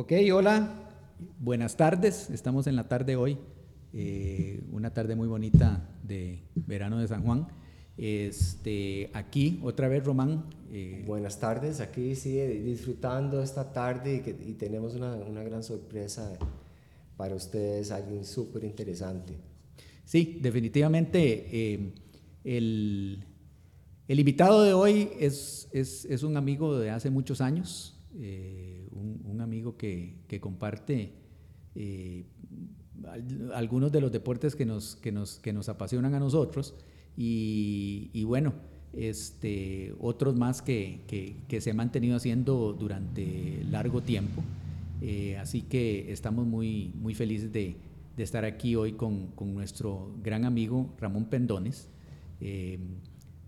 Ok, hola, buenas tardes. Estamos en la tarde hoy, eh, una tarde muy bonita de verano de San Juan. Este, aquí, otra vez, Román. Eh, buenas tardes, aquí sí, disfrutando esta tarde y, tenemos una, una, gran sorpresa para ustedes, alguien súper interesante. Sí, definitivamente. Eh, el, el, invitado de hoy es, es, es, un amigo de hace muchos años un, amigo que, comparte eh, algunos de los deportes que nos, que nos, que nos apasionan a nosotros y, bueno, este, otros más que, que, se han mantenido haciendo durante largo tiempo. Eh, así que estamos muy, muy felices de, de estar aquí hoy con, con, nuestro gran amigo Ramón Pendones. Eh,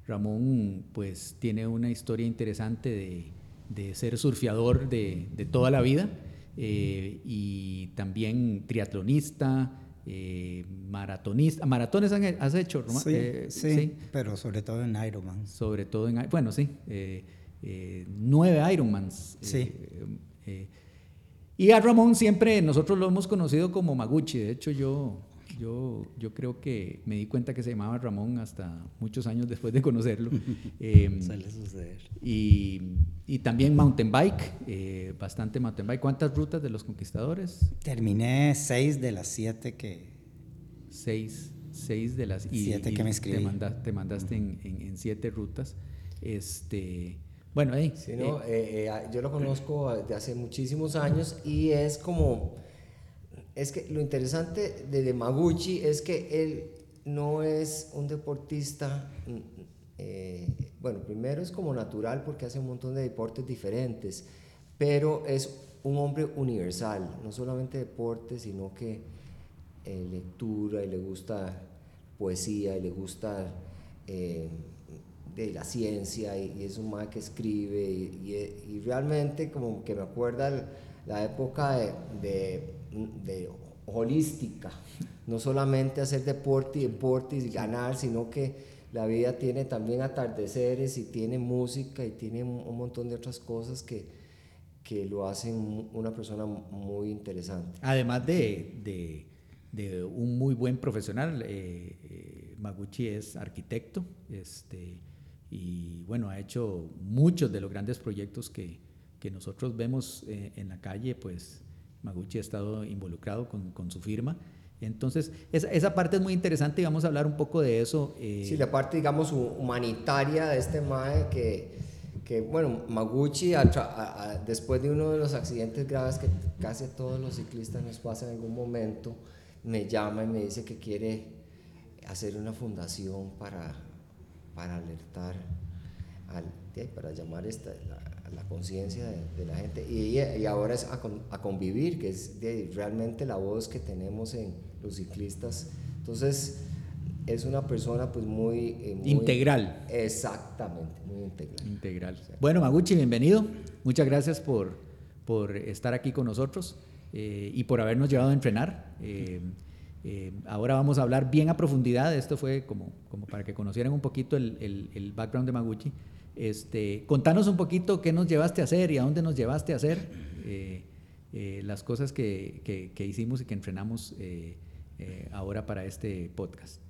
Ramón pues tiene una historia interesante de, de ser surfeador de, de toda la vida eh, y también triatlonista, eh, maratonista. ¿Maratones has hecho, Román? Eh, sí, sí, pero sobre todo en Ironman. Sobre todo en, bueno, sí, nueve Ironmans. Sí. y a Ramón siempre nosotros lo hemos conocido como Maguchi. De hecho, yo yo, yo creo que me di cuenta que se llamaba Ramón hasta muchos años después de conocerlo. eh, Suele suceder. Y, y, también mountain bike, eh, bastante mountain bike. ¿Cuántas rutas de los conquistadores? Terminé seis de las siete que... Seis, seis de las... siete que me escribí. Te, mandaste en, en, siete rutas. Este... Bueno, ahí. Sí, no, eh, eh, yo lo conozco de hace muchísimos años y es como es que lo interesante de Maguchi es que él no es un deportista, mm, eh, bueno, primero es como natural porque hace un montón de deportes diferentes, pero es un hombre universal, no solamente deporte, sino que eh, lectura y le gusta poesía y le gusta eh, de la ciencia y, es un man que escribe y, realmente como que me acuerda la época de holística, no solamente hacer deporte y deporte y ganar, sino que la vida tiene también atardeceres y tiene música y tiene un montón de otras cosas que, que lo hacen una persona muy interesante. Además de, de, un muy buen profesional, eh, eh, Maguchi es arquitecto este, y bueno, ha hecho muchos de los grandes proyectos que, que nosotros vemos eh, en la calle, pues Maguchi ha estado involucrado con, con su firma. Entonces, esa, esa, parte es muy interesante y vamos a hablar un poco de eso. Eh. Sí, la parte, digamos, humanitaria de este MAE que, que bueno, Maguchi, después de uno de los accidentes graves que casi a todos los ciclistas nos pasa en algún momento, me llama y me dice que quiere hacer una fundación para, para alertar, al, para llamar esta, la conciencia de, la gente y, y ahora es a, convivir, que es realmente la voz que tenemos en los ciclistas. Entonces, es una persona pues muy, eh, integral. Exactamente, muy integral. Integral. Bueno, Maguchi, bienvenido. Muchas gracias por, por estar aquí con nosotros eh, y por habernos llevado a entrenar. Eh, ahora vamos a hablar bien a profundidad. Esto fue como, para que conocieran un poquito el, background de Maguchi. Este, contanos un poquito qué nos llevaste a hacer y a dónde nos llevaste a hacer eh, eh, las cosas que, hicimos y que entrenamos eh, ahora para este podcast.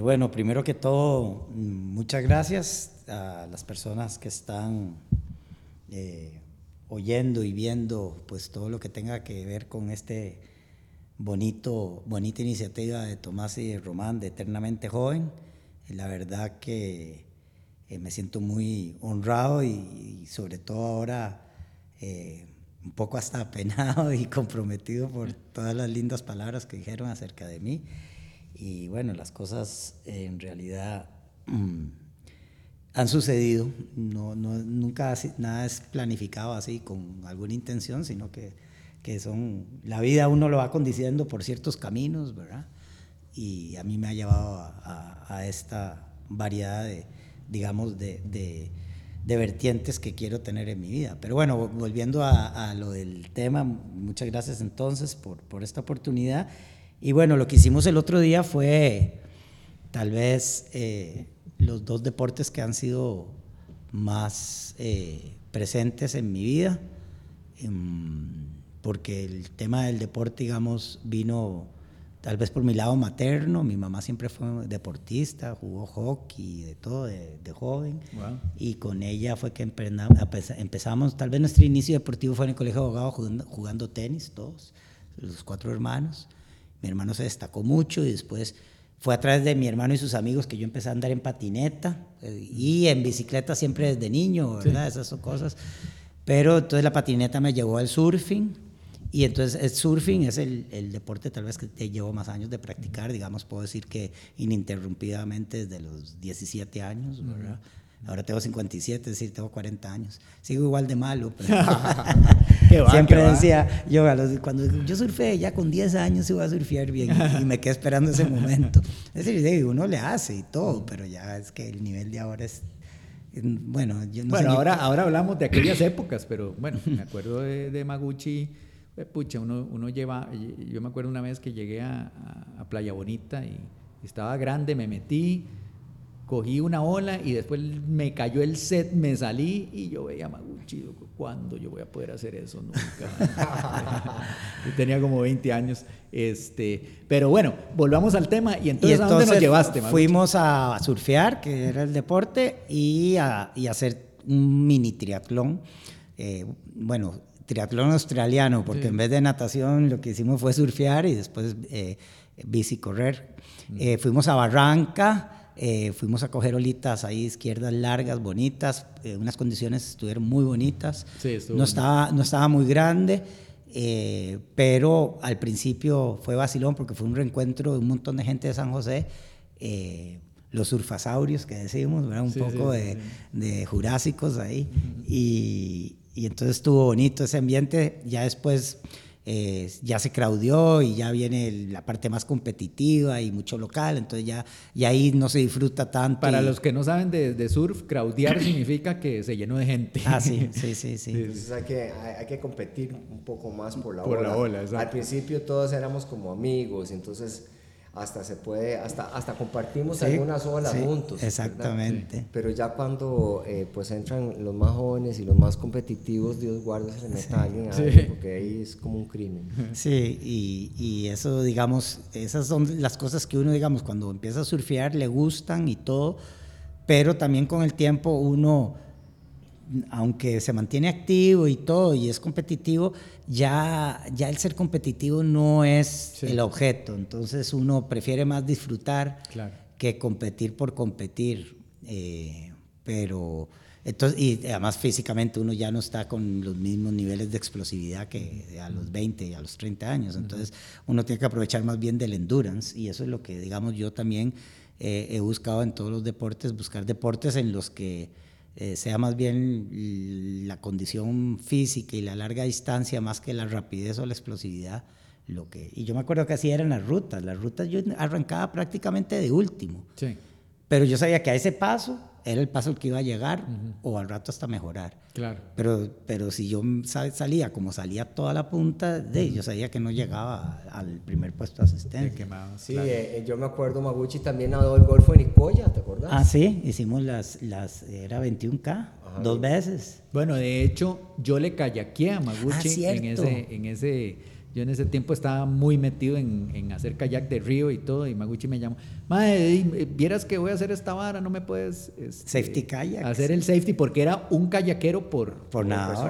bueno, primero que todo, muchas gracias a las personas que están oyendo y viendo pues todo lo que tenga que ver con este bonito, bonita iniciativa de Tomás y de Román de Eternamente Joven. La verdad que eh, me siento muy honrado y, sobre todo ahora eh, un poco hasta apenado y comprometido por todas las lindas palabras que dijeron acerca de mí. Y bueno, las cosas en realidad mm, han sucedido, no, no, nunca nada es planificado así con alguna intención, sino que, que son, la vida uno lo va condiciendo por ciertos caminos, ¿verdad? Y a mí me ha llevado a, a esta variedad de, digamos, de, de, vertientes que quiero tener en mi vida. Pero bueno, volviendo a, a lo del tema, muchas gracias entonces por, por, esta oportunidad. Y bueno, lo que hicimos el otro día fue tal vez eh, los dos deportes que han sido más eh, presentes en mi vida. Em, porque el tema del deporte, digamos, vino tal vez por mi lado materno, mi mamá siempre fue deportista, jugó hockey, de todo, de, joven, y con ella fue que empezamos, tal vez nuestro inicio deportivo fue en el colegio de abogados jugando, jugando tenis, todos, los cuatro hermanos. Mi hermano se destacó mucho y después fue a través de mi hermano y sus amigos que yo empecé a andar en patineta eh, y en bicicleta siempre desde niño, ¿verdad? Esas son cosas. Pero entonces la patineta me llevó al surfing y entonces el surfing es el, el, deporte tal vez que te llevo más años de practicar, digamos, puedo decir que ininterrumpidamente desde los 17 años, ¿verdad? Ahora tengo 57, es decir, tengo 40 años. Sigo igual de malo, pero siempre decía, yo cuando yo surfé ya con 10 años iba a surfear bien y me quedé esperando ese momento. Es decir, uno le hace y todo, pero ya es que el nivel de ahora es bueno, yo no bueno ahora, ahora hablamos de aquellas épocas, pero bueno, me acuerdo de, de Maguchi pues, pucha, uno, uno lleva, yo me acuerdo una vez que llegué a, a, Playa Bonita y estaba grande, me metí, cogí una ola y después me cayó el set, me salí y yo veía Maguchi, ¿cuándo yo voy a poder hacer eso? Nunca. tenía como 20 años. Este, pero bueno, volvamos al tema y entonces, ¿a dónde nos llevaste? Fuimos a surfear, que era el deporte, y a, y hacer un mini triatlón. Eh, bueno, triatlón australiano, porque en vez de natación lo que hicimos fue surfear y después eh, bici correr. Eh, fuimos a Barranca, eh, fuimos a coger olitas ahí, izquierdas largas, bonitas, unas condiciones estuvieron muy bonitas. no, estaba, no estaba muy grande, pero al principio fue vacilón porque fue un reencuentro de un montón de gente de San José los surfasaurios que decimos, un poco de, de, jurásicos ahí. y, y entonces estuvo bonito ese ambiente. Ya después eh, ya se craudió y ya viene la parte más competitiva y mucho local, entonces ya y ahí no se disfruta tanto. Para los que no saben de, surf, craudiar significa que se llenó de gente. Ah, sí, sí, sí. sí. Entonces hay que, hay, que competir un poco más por la por La ola Al principio todos éramos como amigos, entonces hasta se puede, hasta, hasta compartimos algunas olas juntos. Exactamente. Pero ya cuando eh, pues entran los más jóvenes y los más competitivos, Dios guarda se meta alguien ahí, porque ahí es como un crimen. Sí, y, y, eso, digamos, esas son las cosas que uno, digamos, cuando empieza a surfear le gustan y todo, pero también con el tiempo uno aunque se mantiene activo y todo y es competitivo, ya, ya el ser competitivo no es el objeto. Entonces uno prefiere más disfrutar que competir por competir. Eh, pero entonces, y además físicamente uno ya no está con los mismos niveles de explosividad que a los 20 y a los 30 años. Entonces uno tiene que aprovechar más bien del endurance y eso es lo que, digamos, yo también eh, he buscado en todos los deportes, buscar deportes en los que eh, sea más bien la condición física y la larga distancia más que la rapidez o la explosividad. Lo que, y yo me acuerdo que así eran las rutas. Las rutas yo arrancaba prácticamente de último. Sí. Pero yo sabía que a ese paso era el paso el que iba a llegar o al rato hasta mejorar. Claro. Pero, pero si yo salía como salía toda la punta, de, yo sabía que no llegaba al primer puesto de asistente. Sí, eh, yo me acuerdo, Maguchi también nadó el Golfo de Nicoya, ¿te acordás? Ah, sí, hicimos las, las era 21K, dos veces. Bueno, de hecho, yo le kayakeé a Maguchi ah, en ese... En ese yo en ese tiempo estaba muy metido en, en, hacer kayak de río y todo, y Maguchi me llamó, madre, vieras que voy a hacer esta vara, no me puedes... Este, safety kayak. Hacer el safety, porque era un kayakero por... Por nada.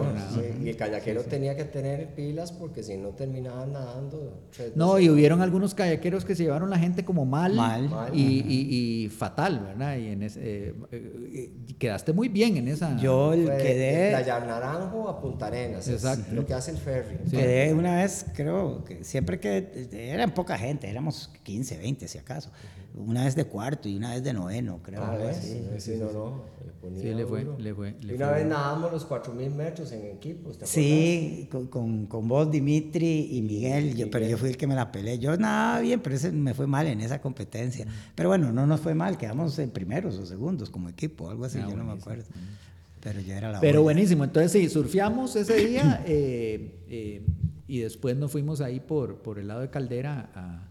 y el kayakero tenía que tener pilas porque si no terminaban nadando... No, y hubieron algunos kayakeros que se llevaron la gente como mal, mal. Y, y, fatal, ¿verdad? Y en ese, eh, eh, quedaste muy bien en esa... Yo quedé... De Naranjo a Punta Arenas, Exacto. lo que hace el ferry. Quedé una vez creo que siempre que eran poca gente, éramos 15, 20 si acaso. Una vez de cuarto y una vez de noveno, creo. Ah, sí, sí, no, no. Sí, le fue, le fue. y una vez nadamos los 4.000 metros en equipo. sí, con, con, vos, Dimitri y Miguel, yo, pero yo fui el que me la peleé. Yo nadaba bien, pero ese me fue mal en esa competencia. Pero bueno, no nos fue mal, quedamos en primeros o segundos como equipo, algo así, ah, yo no me acuerdo. Pero ya era la Pero buenísimo, entonces sí, surfeamos ese día. eh, eh, y después nos fuimos ahí por, por el lado de Caldera a,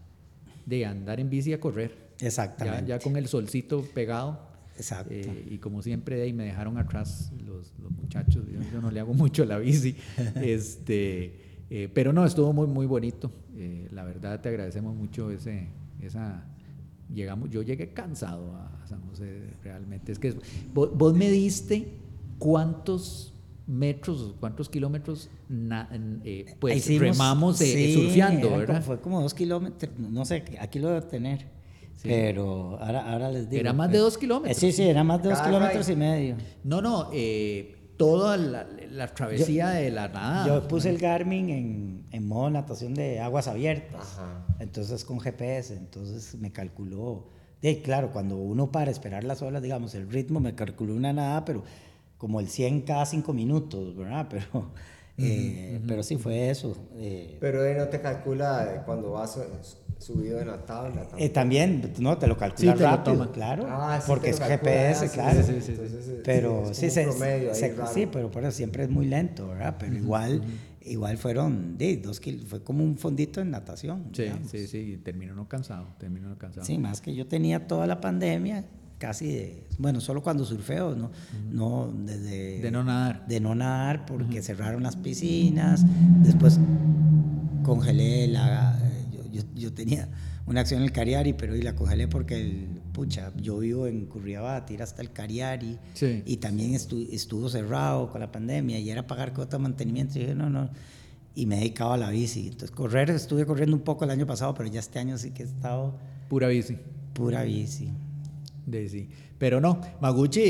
de andar en bici a correr. Exactamente. Ya, con el solcito pegado. Exacto. Eh, y como siempre de ahí me dejaron atrás los, los muchachos. Yo, no le hago mucho la bici. este, Eh, pero no, estuvo muy, muy bonito. Eh, la verdad, te agradecemos mucho ese, esa... Llegamos, yo llegué cansado a San José, realmente. Es que vos, vos me diste cuántos metros, cuántos kilómetros eh, pues Hicimos, remamos eh, sí, surfeando, era ¿verdad? como- fue como dos kilómetros, no sé, aquí lo debo tener, pero ahora, ahora les digo. Era más de dos kilómetros. Eh, sí, sí, era más de dos kilómetros ride. y medio. No, no, eh, toda la, la travesía de la nada. Yo puse el Garmin en, en modo natación de aguas abiertas, Ajá. entonces con GPS, entonces me calculó, de claro, cuando uno para esperar las olas, digamos, el ritmo me calculó una nada, pero como el 100 cada 5 minutos, ¿verdad? Pero, eh, pero sí fue eso. eh, Pero él no te calcula cuando vas eh, subido en la tabla. Eh, tampoco. también, no, te lo calcula Sí, te lo rápido, toma. claro, Ah, sí, porque es calcula, GPS, ah, sí, claro. sí, sí, sí, entonces, eh, Pero es sí, como se, un promedio ahí se- sí, pero por eso siempre es muy lento, ¿verdad? Pero igual, igual fueron, de, dos kil- fue como un fondito en natación. Sí, digamos. sí, sí, terminó no cansado, terminó no cansado. Sí, más que yo tenía toda la pandemia, casi de, bueno, solo cuando surfeo, no, no desde... De no nadar. De no nadar porque cerraron las piscinas, después congelé la... Yo, yo, yo tenía una acción en el Cariari, pero y la congelé porque, el, pucha, yo vivo en Curriabat, ir hasta el Cariari, Sí. y también estu- estuvo cerrado con la pandemia, y era pagar cuota de mantenimiento, y dije, no, no, y me dedicaba a la bici. Entonces, correr, estuve corriendo un poco el año pasado, pero ya este año sí que he estado Pura bici. pura bici. De sí. Pero no, Maguchi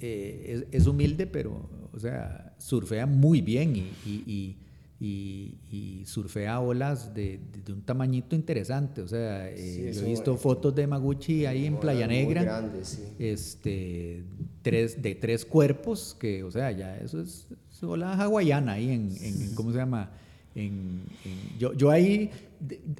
eh, es, es humilde, pero, o sea, surfea muy bien y, y, y, y- surfea olas de, de un tamañito interesante. O sea, eh, Sí, yo he visto fotos de Maguchi ahí en Playa Negra. sí. Este, tres, de tres cuerpos, que, o sea, ya eso es, es ola hawaiana ahí en- ¿cómo se llama? En, en- yo, yo ahí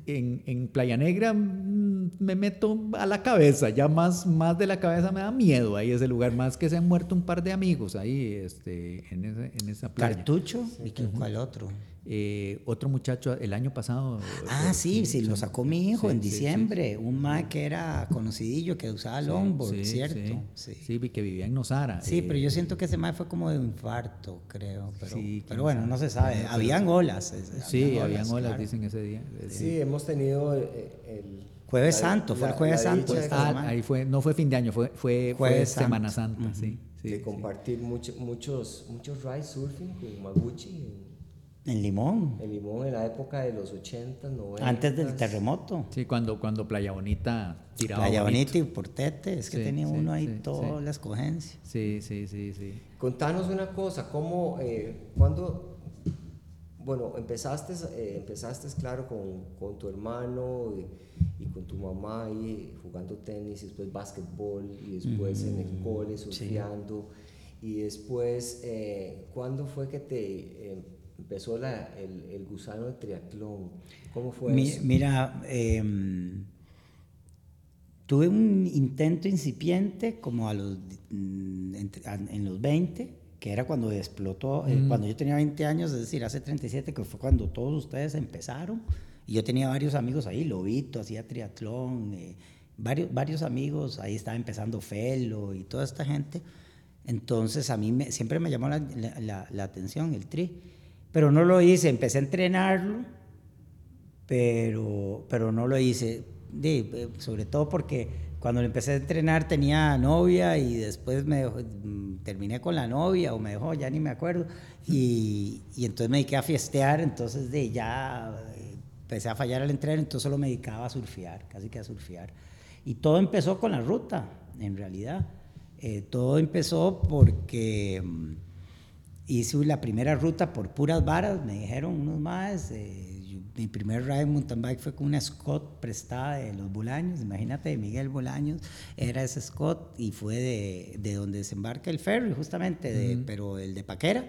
en, en Playa Negra mm, me meto a la cabeza, ya más, más de la cabeza me da miedo ahí ese lugar, más que se han muerto un par de amigos ahí este, en, ese- en esa playa. Cartucho y cuál otro. Eh, otro muchacho el año pasado. Ah, eh, sí, sí, lo sacó mi hijo sí, en sí, sí, diciembre. Un mae que era conocidillo, que usaba longboard, sí, ¿cierto? Sí, Sí. sí, vi que vivía en Nosara. Sí, eh, pero yo siento que ese mae fue como de infarto, creo. Pero, pero bueno, no se sabe. Habían olas. Sí, habían olas, claro. dicen ese día. Eh, Sí, hemos tenido eh, el... Jueves la- Santo, fue el Jueves Santo Ah, ahí fue, no fue fin de año, fue, fue, fue Semana. Santa, sí. sí, de sí. compartir mucho- muchos, muchos ride surfing con Maguchi En Limón, en, Limón en la época de los 80, 90. antes del terremoto. Sí, cuando, cuando Playa Bonita tiraba. Playa. Bonita y Portete, es que Sí, tenía sí, uno ahí sí, toda sí. la escogencia. Sí, sí, sí, sí. Contanos una cosa, ¿cómo, eh, cuando, bueno, empezaste, eh, empezaste claro, con, con tu hermano y, y con tu mamá ahí jugando tenis, y después básquetbol, y después en el cole surfeando, y después, eh, ¿cuándo fue que te eh, empezó la, el, el gusano del triatlón? ¿Cómo fue Mi- eso? mira, em, tuve un intento incipiente como a los, mm, en los 20, que era cuando explotó, eh, cuando yo tenía 20 años, es decir, hace 37, que fue cuando todos ustedes empezaron. Y yo tenía varios amigos ahí, Lobito, hacía triatlón, eh, varios, varios amigos, ahí estaba empezando Felo y toda esta gente. Entonces a mí me- siempre me llamó la, la- la- la atención el tri, pero no lo hice, empecé a entrenarlo pero, pero no lo hice. Eh, sobre todo porque cuando lo empecé a entrenar tenía novia y después me dejó- mm, terminé con la novia o me dejó, ya ni me acuerdo. Y, y entonces me dediqué a fiestear, entonces de ya eh, empecé a fallar al entreno, entonces solo me dedicaba a surfear, casi que a surfear. Y todo empezó con la ruta, en realidad. Eh, todo empezó porque mm, hice la primera ruta por puras varas, me dijeron unos más. eh, yo- mi primer ride en mountain bike fue con una Scott prestada de los Bolaños, imagínate, Miguel Bolaños, era ese Scott y fue de, de donde desembarca el ferry, justamente, de, pero el de Paquera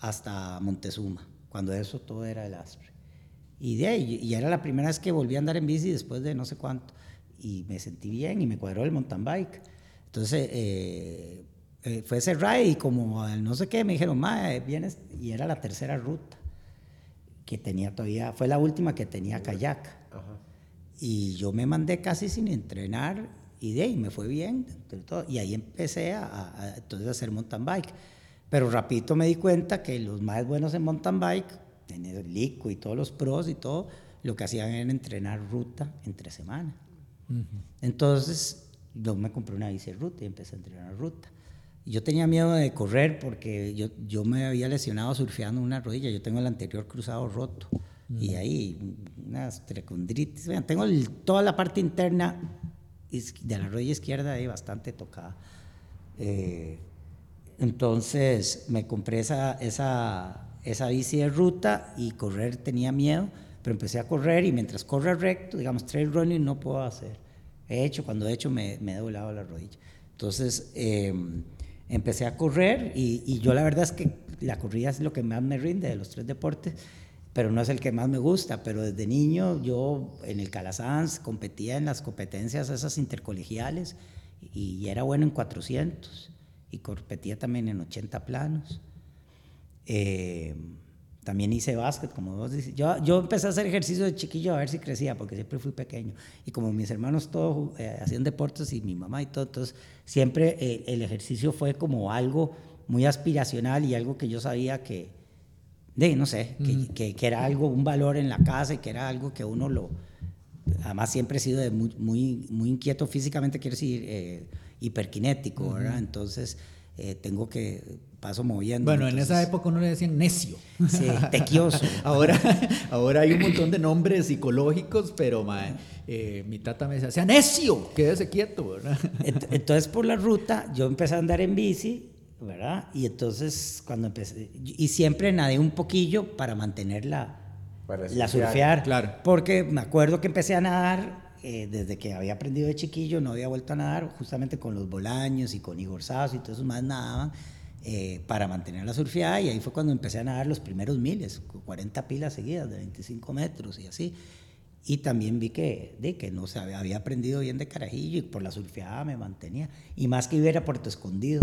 hasta Montezuma, cuando eso todo era el Astre. Y de ahí, y era la primera vez que volví a andar en bici después de no sé cuánto. Y me sentí bien y me cuadró el mountain bike. Entonces, eh, eh, fue ese ride y como al no sé qué, me dijeron, ma, eh, vienes. Y era la tercera ruta que tenía todavía, fue la última que tenía kayak. Ajá. Y yo me mandé casi sin entrenar y de ahí me fue bien. todo. Y ahí empecé a, a- a- entonces a hacer mountain bike. Pero rapidito me di cuenta que los más buenos en mountain bike en el Lico y todos los pros y todo, lo que hacían era entrenar ruta entre semana. Entonces, yo me compré una bici ruta y empecé a entrenar ruta. Yo tenía miedo de correr porque yo, yo me había lesionado surfeando una rodilla. Yo tengo el anterior cruzado roto. Y ahí unas trecondritis. tengo toda la parte interna de la rodilla izquierda ahí bastante tocada. Eh, entonces me compré esa, esa, esa bici de ruta y correr tenía miedo, pero empecé a correr y mientras corre recto, digamos, trail running no puedo hacer. He hecho, cuando he hecho me, me he doblado la rodilla. Entonces eh, empecé a correr y, y, yo la verdad es que la corrida es lo que más me rinde de los tres deportes, pero no es el que más me gusta. Pero desde niño yo en el Calasanz competía en las competencias esas intercolegiales y era bueno en 400 y competía también en 80 planos. Eh, también hice básquet, como vos dices. Yo, yo empecé a hacer ejercicio de chiquillo a ver si crecía, porque siempre fui pequeño. Y como mis hermanos todos eh, hacían deportes y mi mamá y todo, entonces siempre eh, el ejercicio fue como algo muy aspiracional y algo que yo sabía que, de, no sé, que, que, era algo, un valor en la casa y que era algo que uno lo... Además siempre he sido de muy, muy, muy inquieto físicamente, quiero decir hiperkinético, ¿verdad? Entonces, eh, tengo que paso moviendo. Bueno, en esa época uno le decían necio. Sí, tequioso. ahora, ahora hay un montón de nombres psicológicos, pero eh, mi tata me decía, sea necio, quédese quieto, ¿verdad? Entonces, por la ruta, yo empecé a andar en bici, ¿verdad? Y entonces, cuando empecé, y siempre nadé un poquillo para mantenerla, para la surfear. Claro. Porque me acuerdo que empecé a nadar eh, desde que había aprendido de chiquillo, no había vuelto a nadar, justamente con los Bolaños y con Igor Sazo y todos esos más nadaban eh, para mantener la surfeada y ahí fue cuando empecé a nadar los primeros miles, 40 pilas seguidas de 25 metros y así. Y también vi que, de, que no se había, había, aprendido bien de carajillo y por la surfeada me mantenía. Y más que iba a Puerto Escondido.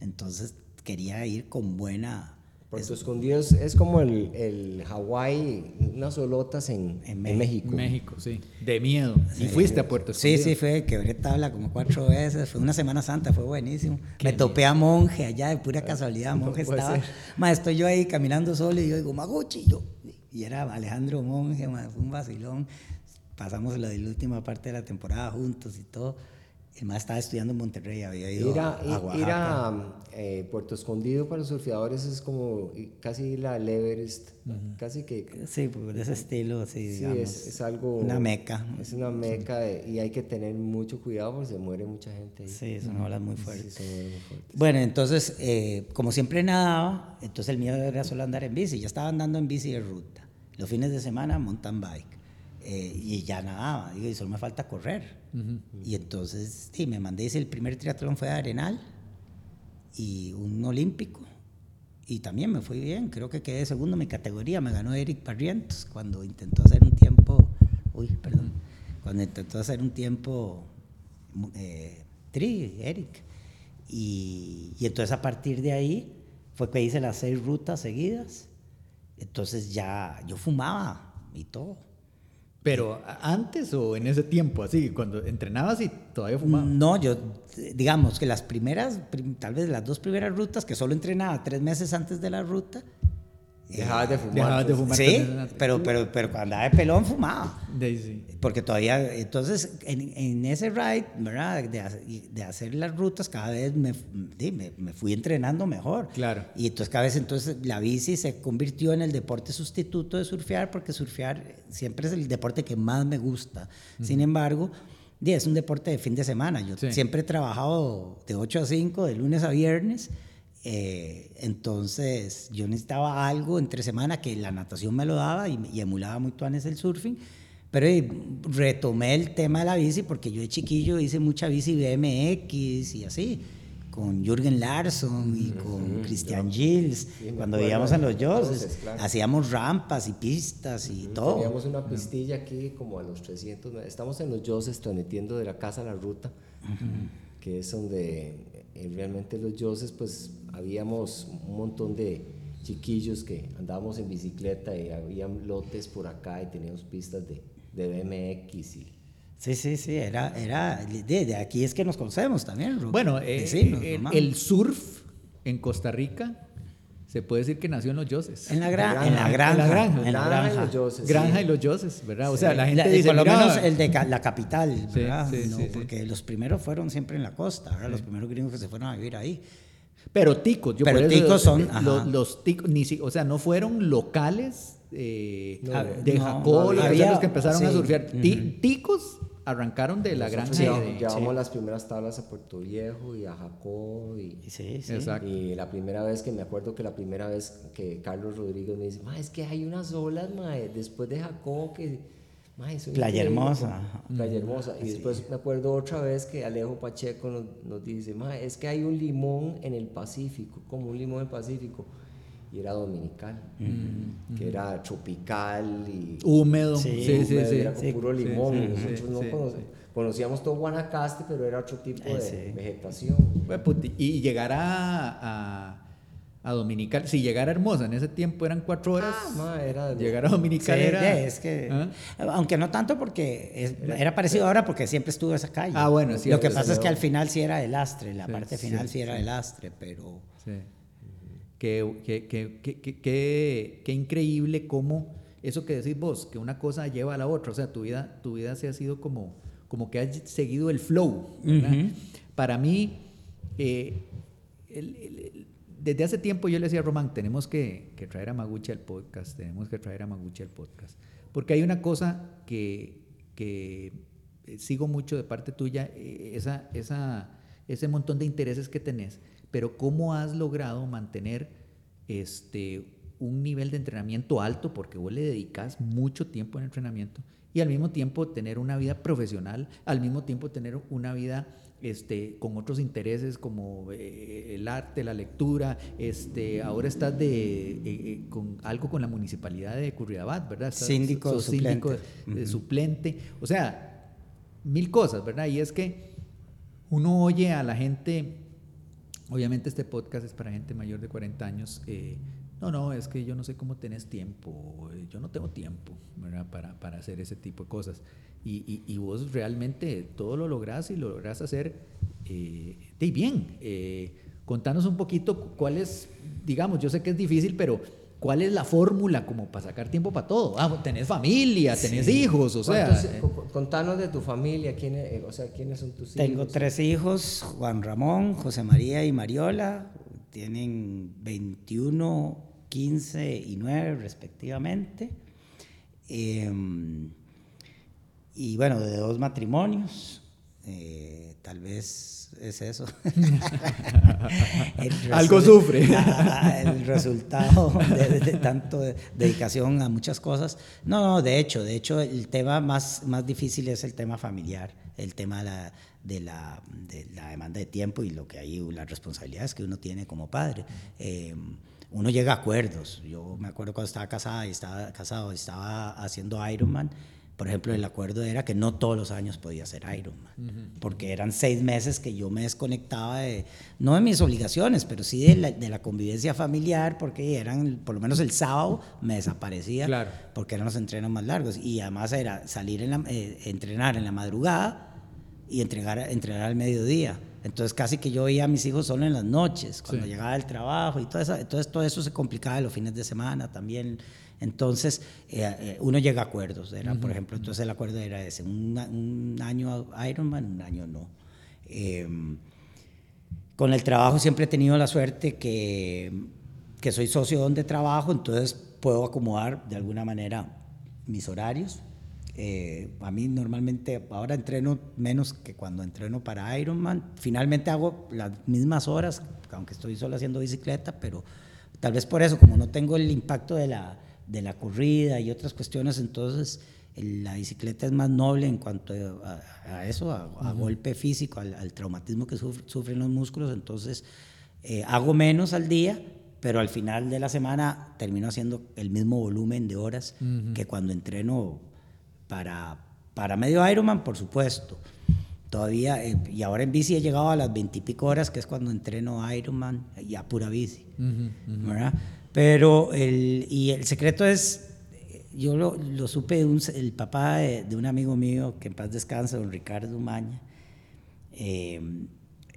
Entonces quería ir con buena, Puerto Escondido es, como el, el Hawái, unas olotas en, en, México. México, sí. De miedo. ¿Y fuiste a Puerto Escondido? Sí, sí, fue, quebré tabla como cuatro veces. Fue una Semana Santa, fue buenísimo. Me topé a Monje allá, de pura casualidad. Monje estaba. Más estoy yo ahí caminando solo y yo digo, Maguchi. Yo, y era Alejandro Monje, fue un vacilón. Pasamos la, la última parte de la temporada juntos y todo. Además estaba estudiando en Monterrey, había ido ir a, Ir a eh, Puerto Escondido para los surfeadores es como casi la Everest, casi que... Sí, de ese estilo, sí, sí es, es, algo... Una meca. Es una meca y hay que tener mucho cuidado porque se muere mucha gente ahí. Sí, son olas muy fuertes. Sí, son muy fuertes. Bueno, entonces, eh, como siempre nadaba, entonces el miedo era solo andar en bici. Ya estaba andando en bici de ruta. Los fines de semana, mountain bike. Eh, y ya nadaba, digo, y solo me falta correr. Y entonces, sí, me mandé, el primer triatlón fue de Arenal y un olímpico. Y también me fue bien, creo que quedé segundo en mi categoría, me ganó Eric Parrientos cuando intentó hacer un tiempo, uy, perdón, cuando intentó hacer un tiempo eh, tri, Eric. Y, y entonces a partir de ahí fue que hice las seis rutas seguidas. Entonces ya yo fumaba y todo. Pero antes o en ese tiempo, así, cuando entrenabas y todavía fumabas. No, yo, digamos que las primeras, tal vez las dos primeras rutas, que solo entrenaba tres meses antes de la ruta, Dejabas de fumar. Dejabas de pues. fumar. Sí, pero, pero, pero cuando andaba de pelón fumaba. sí. Porque todavía, entonces, en, en ese ride, ¿verdad? De, de, hacer las rutas, cada vez me, me, me, fui entrenando mejor. Claro. Y entonces, cada vez, entonces, la bici se convirtió en el deporte sustituto de surfear, porque surfear siempre es el deporte que más me gusta. Sin embargo, es un deporte de fin de semana. Yo siempre he trabajado de 8 a 5, de lunes a viernes. Eh, entonces yo necesitaba algo entre semana que la natación me lo daba y, emulaba muy tuanes el surfing. Pero eh, retomé el tema de la bici porque yo de chiquillo hice mucha bici BMX y así, con Jürgen Larsson y con Christian Gilles. cuando vivíamos en los Joses, hacíamos rampas y pistas y todo. Teníamos una pistilla aquí como a los 300. Estamos en los Joses transmitiendo de la casa a la ruta, que es donde realmente los Joses, pues habíamos un montón de chiquillos que andábamos en bicicleta y había lotes por acá y teníamos pistas de, de BMX y, Sí, sí, sí, era, era de, aquí es que nos conocemos también. Bueno, eh, el, surf en Costa Rica se puede decir que nació en los Yoses. En la, granja. En la granja. En la granja. En los Yoses, Granja y los Yoses, ¿verdad? O sea, la gente La- dice, por lo "Mira, menos el de ca- la capital, ¿verdad? sí, No, sí, sí. porque los primeros fueron siempre en la costa, ¿verdad? Los primeros gringos que se fueron a vivir ahí. Pero ticos, yo Pero por eso- ticos son, eh, los, los ticos, ni si- o sea, no fueron locales eh, No, de no, Jacó, los había- personas que empezaron a surfear. Ticos arrancaron de la granja. Nosotros llevamos, sí. las primeras tablas a Puerto Viejo y a Jacó y, Sí, sí. Y la primera vez que me acuerdo que la primera vez que Carlos Rodríguez me dice, ma, es que hay unas olas, ma, después de Jacó que... ma, Playa increíbles". Hermosa. Playa Hermosa. Y después me acuerdo otra vez que Alejo Pacheco nos, nos dice, ma, es que hay un limón en el Pacífico, como un limón en el Pacífico. Y era dominical, que era tropical y... Húmedo. Sí, Sí, sí, húmedo, sí. era con puro limón. nosotros no sí. conocíamos todo Guanacaste, pero era otro tipo de vegetación. Pues, Y llegar a, a, a Dominical, si llegara Hermosa en ese tiempo eran cuatro horas. Ah, era llegar a Dominical era. es que, ¿Ah? aunque no tanto porque es- era parecido ahora porque siempre estuvo esa calle. Ah, bueno, Lo que pasa es que al final sí era de lastre, la parte final sí, era de lastre, pero Qué- qué- qué- qué increíble cómo eso que decís vos, que una cosa lleva a la otra. O sea, tu vida, tu vida se ha sido como, como que has seguido el flow. Para mí, eh, el- el- el- desde hace tiempo yo le decía a Román, tenemos que, que traer a Maguchi al podcast, tenemos que traer a Maguchi al podcast. Porque hay una cosa que, que sigo mucho de parte tuya, eh, esa, esa, ese montón de intereses que tenés, pero cómo has logrado mantener este, un nivel de entrenamiento alto, porque vos le dedicas mucho tiempo en entrenamiento, y al mismo tiempo tener una vida profesional, al mismo tiempo tener una vida este, con otros intereses como eh, el arte, la lectura, este, ahora estás de, eh, eh, con algo con la municipalidad de Curridabat, ¿verdad? Estás- Síndico sos síndico suplente, o sea, mil cosas, ¿verdad? Y es que uno oye a la gente, obviamente este podcast es para gente mayor de 40 años, eh, no, no, es que yo no sé cómo tenés tiempo, eh, yo no tengo tiempo. Para, para hacer ese tipo de cosas. Y, vos realmente todo lo lográs y lo lográs hacer eh, bien. Eh, contanos un poquito cuál es, digamos, yo sé que es difícil, pero ¿cuál es la fórmula como para sacar tiempo para todo? Ah, tenés familia, tenés hijos, o sea... ¿Cuántos- eh, contanos de tu familia, ¿quién es- o sea, quiénes son tus tengo hijos. tres hijos, Juan Ramón, José María y Mariola, tienen 21, 15 y 9 respectivamente. Em, y bueno, de dos matrimonios, eh, tal vez es eso. Algo sufre. el resultado de, de tanto de- dedicación a muchas cosas. No, no, de hecho, de hecho el tema más, más difícil es el tema familiar, el tema de la, de la, de la demanda de tiempo y lo que hay, las responsabilidades que uno tiene como padre. Eh, uno llega a acuerdos. Yo me acuerdo cuando estaba casada y estaba casado estaba haciendo Ironman. Por ejemplo, el acuerdo era que no todos los años podía hacer Ironman, porque eran seis meses que yo me desconectaba de, no de mis obligaciones, pero sí de la, de la convivencia familiar, porque eran, por lo menos el sábado me desaparecía, Claro. porque eran los entrenos más largos. Y además era salir, en la, eh, entrenar en la madrugada y entregar, entrenar al mediodía. Entonces casi que yo veía a mis hijos solo en las noches, cuando Sí. llegaba del trabajo y todo eso, entonces todo eso se complicaba los fines de semana también. Entonces eh, eh, uno llega a acuerdos, era, por ejemplo, entonces el acuerdo era ese, un, un año Ironman, un año no. Eh, con el trabajo siempre he tenido la suerte que, que soy socio donde trabajo, entonces puedo acomodar de alguna manera mis horarios. Eh, a mí normalmente ahora entreno menos que cuando entreno para Ironman. Finalmente hago las mismas horas, aunque estoy solo haciendo bicicleta, pero tal vez por eso, como no tengo el impacto de la, de la corrida y otras cuestiones, entonces la bicicleta es más noble en cuanto a, a eso, a, a golpe físico, al, al traumatismo que suf- sufren los músculos. Entonces eh, hago menos al día, pero al final de la semana termino haciendo el mismo volumen de horas que cuando entreno para, para medio Ironman, por supuesto. Todavía, eh, y ahora en bici he llegado a las veintipico horas, que es cuando entreno Ironman, y a pura bici. ¿verdad? Pero el, y el secreto es, yo lo, lo supe de un, el papá de, de un amigo mío, que en paz descansa, don Ricardo Umaña. Eh,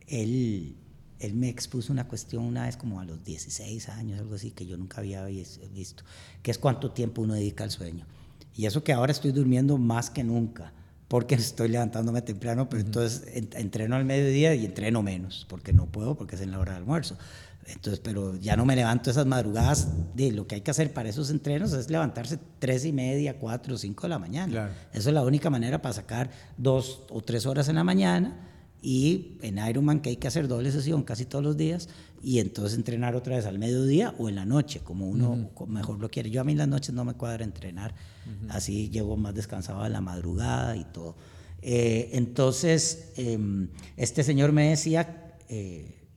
él, él me expuso una cuestión una vez como a los 16 años, algo así, que yo nunca había visto, que es cuánto tiempo uno dedica al sueño. Y eso que ahora estoy durmiendo más que nunca, porque estoy levantándome temprano, pero entonces entreno al mediodía y entreno menos, porque no puedo, porque es en la hora de almuerzo. Entonces, pero ya no me levanto esas madrugadas. De lo que hay que hacer para esos entrenos es levantarse tres y media, cuatro, cinco de la mañana. Eso es la única manera para sacar dos o tres horas en la mañana. Y en Ironman, que hay que hacer doble sesión casi todos los días, y entonces entrenar otra vez al mediodía o en la noche, como uno mejor lo quiere. Yo a mí en las noches no me cuadra entrenar, así llego más descansado a la madrugada y todo. Eh, entonces, em, este señor me decía, eh,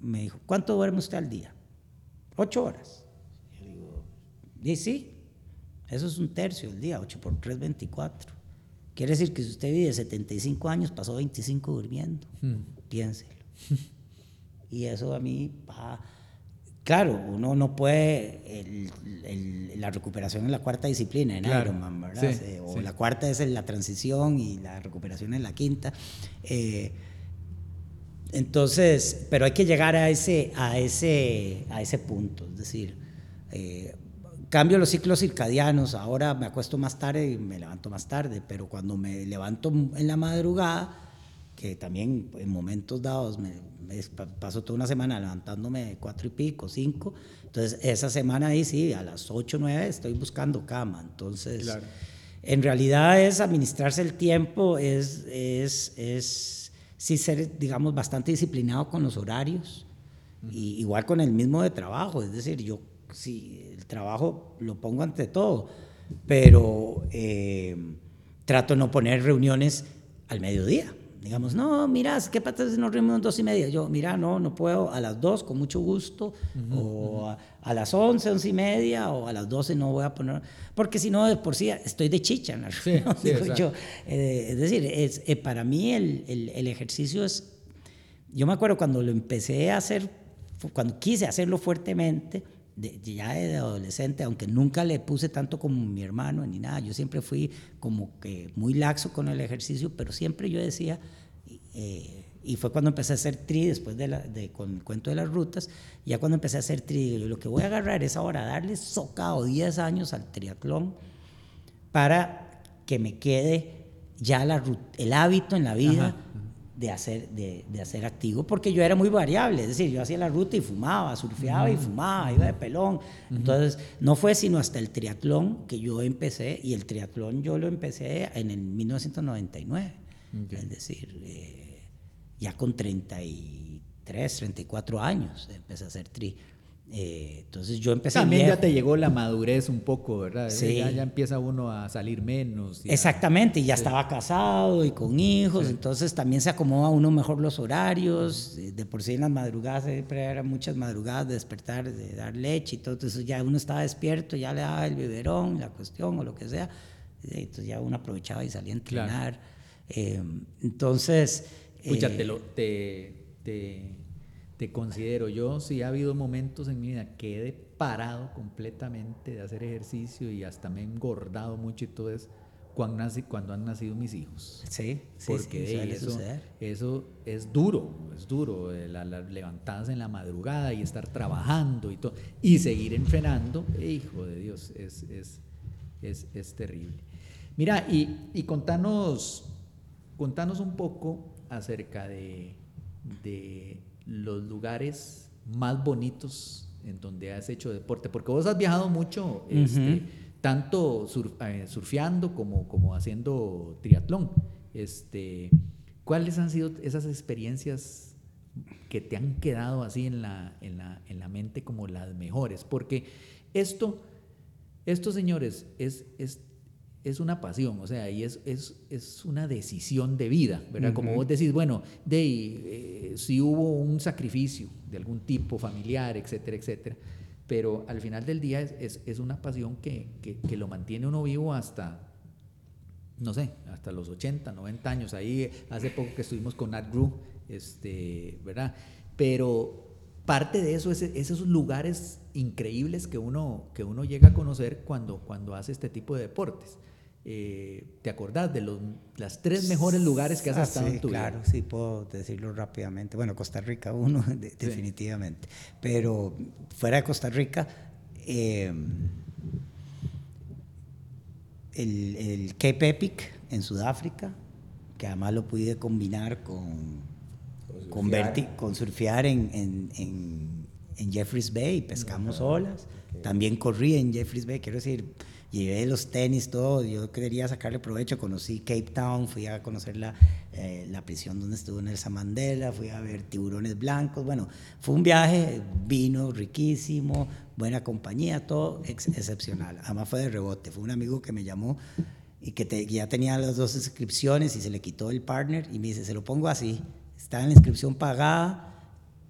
me dijo, ¿cuánto duerme usted al día? Ocho horas. Yo digo, y sí, eso es un tercio del día, 8 por 3, 24. Quiere decir que si usted vive 75 años, pasó 25 durmiendo. Hmm. Piénselo. y eso a mí, claro, uno no puede, la recuperación es la cuarta disciplina en Ironman, ¿verdad? o la cuarta es la transición y la recuperación es la quinta. Eh, entonces, pero hay que llegar a ese, a ese, a ese punto, es decir, eh, cambio los ciclos circadianos, ahora me acuesto más tarde y me levanto más tarde, pero cuando me levanto en la madrugada, que también en momentos dados me, paso toda una semana levantándome cuatro y pico, cinco, entonces esa semana ahí sí, a las ocho, nueve estoy buscando cama, entonces en realidad es administrarse el tiempo, es, es, es sí ser, digamos, bastante disciplinado con los horarios, y igual con el mismo de trabajo, es decir, yo sí, el trabajo lo pongo ante todo, pero eh, trato de no poner reuniones al mediodía digamos, no, mira, ¿qué pasa si nos reunimos dos y media? Yo, mira, no, no puedo a las dos con mucho gusto, o a, las once, once y media, o a las doce no voy a poner, porque si no, de por sí estoy de chicha en la yo. Eh, es decir, es, eh, para mí el, el, el, ejercicio es, yo me acuerdo cuando lo empecé a hacer, cuando quise hacerlo fuertemente, ya de adolescente, aunque nunca le puse tanto como mi hermano ni nada, yo siempre fui como que muy laxo con el ejercicio, pero siempre yo decía, eh, y fue cuando empecé a hacer tri, después de, la, de, con el cuento de las rutas, ya cuando empecé a hacer tri, lo que voy a agarrar es ahora darle socado 10 años al triatlón para que me quede ya la, el hábito en la vida de hacer, de, de, hacer activo, porque yo era muy variable, es decir, yo hacía la ruta y fumaba, surfeaba y fumaba, iba de pelón. Entonces, no fue sino hasta el triatlón que yo empecé, y el triatlón yo lo empecé en el 1999, es decir, eh, ya con 33, 34 años empecé a hacer tri. Eh, entonces yo empecé También ya te llegó la madurez un poco, ¿verdad? Sí. Ya, empieza uno a salir menos. Exactamente, y ya estaba casado y con hijos, entonces también se acomoda uno mejor los horarios. De por sí en las madrugadas siempre eran muchas madrugadas de despertar, de dar leche y todo. Entonces ya uno estaba despierto, ya le daba el biberón, la cuestión o lo que sea. Entonces ya uno aprovechaba y salía a entrenar. Eh, entonces. Escucha, eh, lo, te, te te considero yo, si ha habido momentos en mi vida que he parado completamente de hacer ejercicio y hasta me he engordado mucho y todo eso, cuando, nací, cuando han nacido mis hijos. Sí, porque eso, eso es duro, es duro, eh, la, levantadas en la madrugada y estar trabajando y todo, y seguir entrenando, hijo de Dios, es, es, es, es terrible. Mira, y, y contanos, contanos un poco acerca de, de los lugares más bonitos en donde has hecho deporte? Porque vos has viajado mucho, este, tanto eh, surfeando como, como haciendo triatlón. Este, ¿Cuáles han sido esas experiencias que te han quedado así en la, en la, en la mente como las mejores? Porque esto, esto señores, es, es es una pasión, o sea, y es, es, es una decisión de vida, ¿verdad? Como vos decís, bueno, de eh, si hubo un sacrificio de algún tipo familiar, etcétera, etcétera, pero al final del día es, es, una pasión que, que, lo mantiene uno vivo hasta, no sé, hasta los 80, 90 años. Ahí hace poco que estuvimos con Nat Gru, este, ¿verdad? Pero parte de eso es esos lugares increíbles que uno, que uno llega a conocer cuando, cuando hace este tipo de deportes. Eh, ¿te acordás de los, las tres mejores lugares que has Ah, estado sí, en tu claro, vida? sí puedo decirlo rápidamente. Bueno, Costa Rica uno, de- definitivamente. Pero fuera de Costa Rica, eh, el, el Cape Epic en Sudáfrica, que además lo pude combinar con, Con con, surfear. verti- con surfear en, en, en- en Jeffreys Bay, pescamos olas. También corrí en Jeffreys Bay, quiero decir, llevé los tenis, todo. Yo quería sacarle provecho. Conocí Cape Town, fui a conocer la, eh, la prisión donde estuvo Nelson Mandela, fui a ver tiburones blancos. Bueno, fue un viaje, vino riquísimo, buena compañía, todo ex- excepcional. Además fue de rebote. Fue un amigo que me llamó y que te- ya tenía las dos inscripciones y se le quitó el partner y me dice, se lo pongo así, está en la inscripción pagada,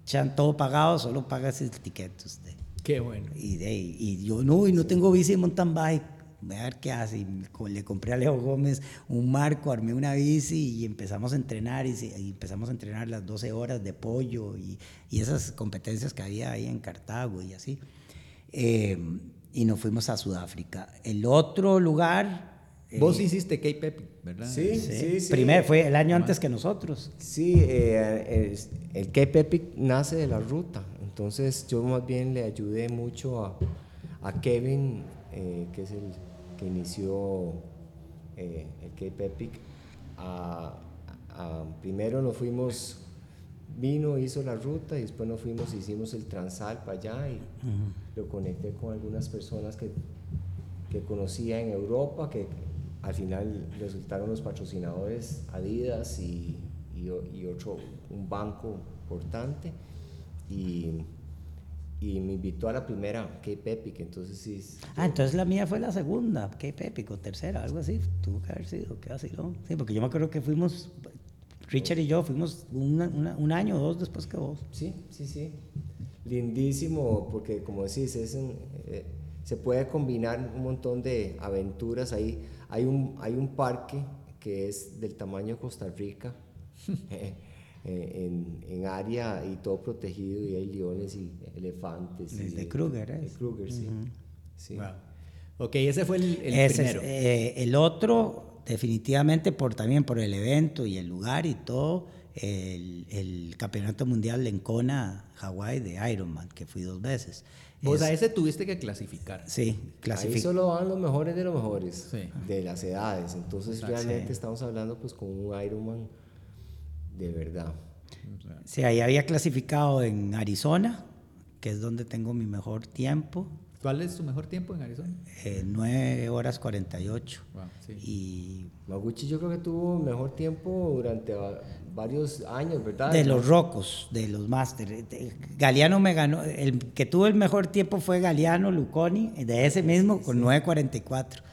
ya todo pagado, solo pagas el ticket usted. Qué bueno. Y, de, y yo no, y no tengo bici de mountain bike, voy a ver qué hace. Y le compré a Leo Gómez un marco, armé una bici y empezamos a entrenar y, empezamos a entrenar las 12 horas de pollo y, y esas competencias que había ahí en Cartago y así. Eh, y nos fuimos a Sudáfrica. El otro lugar... eh, Vos hiciste Cape Epic, ¿verdad? Sí, sí, sí. Primero, fue el año antes que nosotros. Sí, eh, el Cape Epic nace de la ruta, entonces yo más bien le ayudé mucho a, a Kevin, eh, que es el que inició eh, el Cape Epic. A, a- primero nos fuimos, vino, hizo la ruta y después nos fuimos, hicimos el Transal para allá y lo conecté con algunas personas que, que conocía en Europa, que al final resultaron los patrocinadores Adidas y, y, y otro, un banco importante. Y, y me invitó a la primera Cape Epic, entonces sí. Ah, entonces la mía fue la segunda, qué épico, tercera, algo así. Tuvo que haber sido, qué vacilón. Sí, porque yo me acuerdo que fuimos, Richard y yo fuimos una- una- un año o dos después que vos. Sí, sí, sí. Lindísimo, porque como decís, es un, eh, se puede combinar un montón de aventuras ahí. Hay un, hay un parque que es del tamaño de Costa Rica, eh, en, en área y todo protegido, y hay leones y elefantes. y Desde Kruger, De ¿es? Kruger, sí. sí. Wow. Ok, ese fue el, el Ese es, primero. eh, el otro, definitivamente, por, también por el evento y el lugar y todo, el, el Campeonato Mundial en Kona, Hawái, de Ironman, que fui dos veces. Vos Es- a ese tuviste que clasificar. Sí, Ahí clasificé. solo van los mejores de los mejores, Sí. de las edades. Entonces Exacto. realmente Sí. estamos hablando pues con un Ironman de verdad. Sí, ahí había clasificado en Arizona, que es donde tengo mi mejor tiempo, ¿Cuál es tu mejor tiempo en Arizona? eh, 9 horas 48. Wow, sí. Y Maguchi yo creo que tuvo mejor tiempo durante va- varios años, ¿verdad? de los rocos, de los máster. Galeano me ganó, el que tuvo el mejor tiempo fue Galeano Luconi, de ese mismo, con 9.44.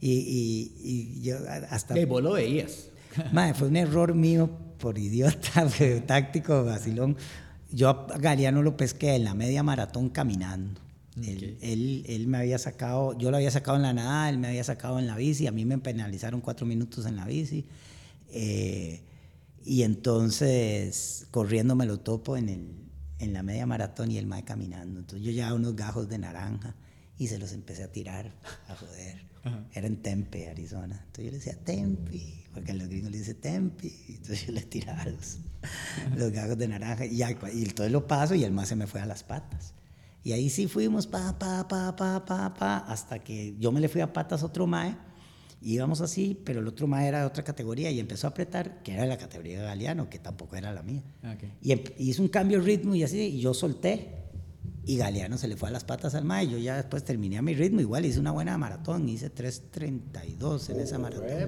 Y, y, y yo hasta... Que vos lo veías. Mae, fue un error mío por idiota, táctico, vacilón. Yo a Galeano lo pesqué en la media maratón caminando. Él, él, él me había sacado, yo lo había sacado en la nada, él me había sacado en la bici, a mí me penalizaron cuatro minutos en la bici. eh, y entonces, corriendo me lo topo en, el, en la media maratón y el mae caminando. Entonces yo llevaba unos gajos de naranja y se los empecé a tirar, a joder. Era en Tempe, Arizona. Entonces yo le decía Tempe, porque a los gringos le dice Tempe. Entonces yo le tiraba los, los gajos de naranja y, y entonces lo paso y el mae se me fue a las patas. Y ahí sí fuimos, pa, pa, pa, pa, pa, pa, hasta que yo me le fui a patas a otro mae. y Íbamos así, pero el otro mae era de otra categoría y empezó a apretar, que era la categoría de Galeano, que tampoco era la mía. Ah. Y em- hizo un cambio de ritmo y así, y yo solté. Y Galeano se le fue a las patas al mae. Yo ya después terminé a mi ritmo, igual hice una buena maratón, hice 3.32 en esa maratón. Eh.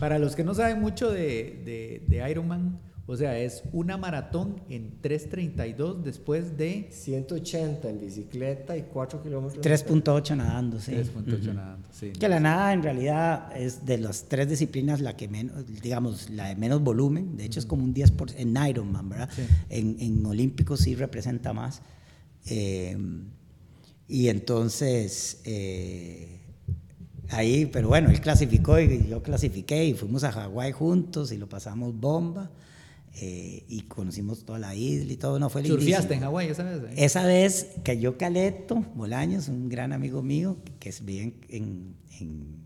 Para los que no saben mucho de, de, de Ironman, o sea, es una maratón en 3.32 después de 180 en bicicleta y 4 kilómetros. 3.8 nadando, sí. 3.8 nadando. Sí. Que la nada en realidad es de las tres disciplinas la que menos, digamos, la de menos volumen. De hecho es como un 10% en Ironman, ¿verdad? Sí. En, en Olímpicos sí representa más. Eh, y entonces, eh, ahí, pero bueno, él clasificó y yo clasifiqué y fuimos a Hawái juntos y lo pasamos bomba. eh, y conocimos toda la isla y todo, no fue lindísimo. ¿Surfeaste en Hawái esa vez? eh? Esa vez cayó Caleto Bolaños, un gran amigo mío, que es- vive en, en, en-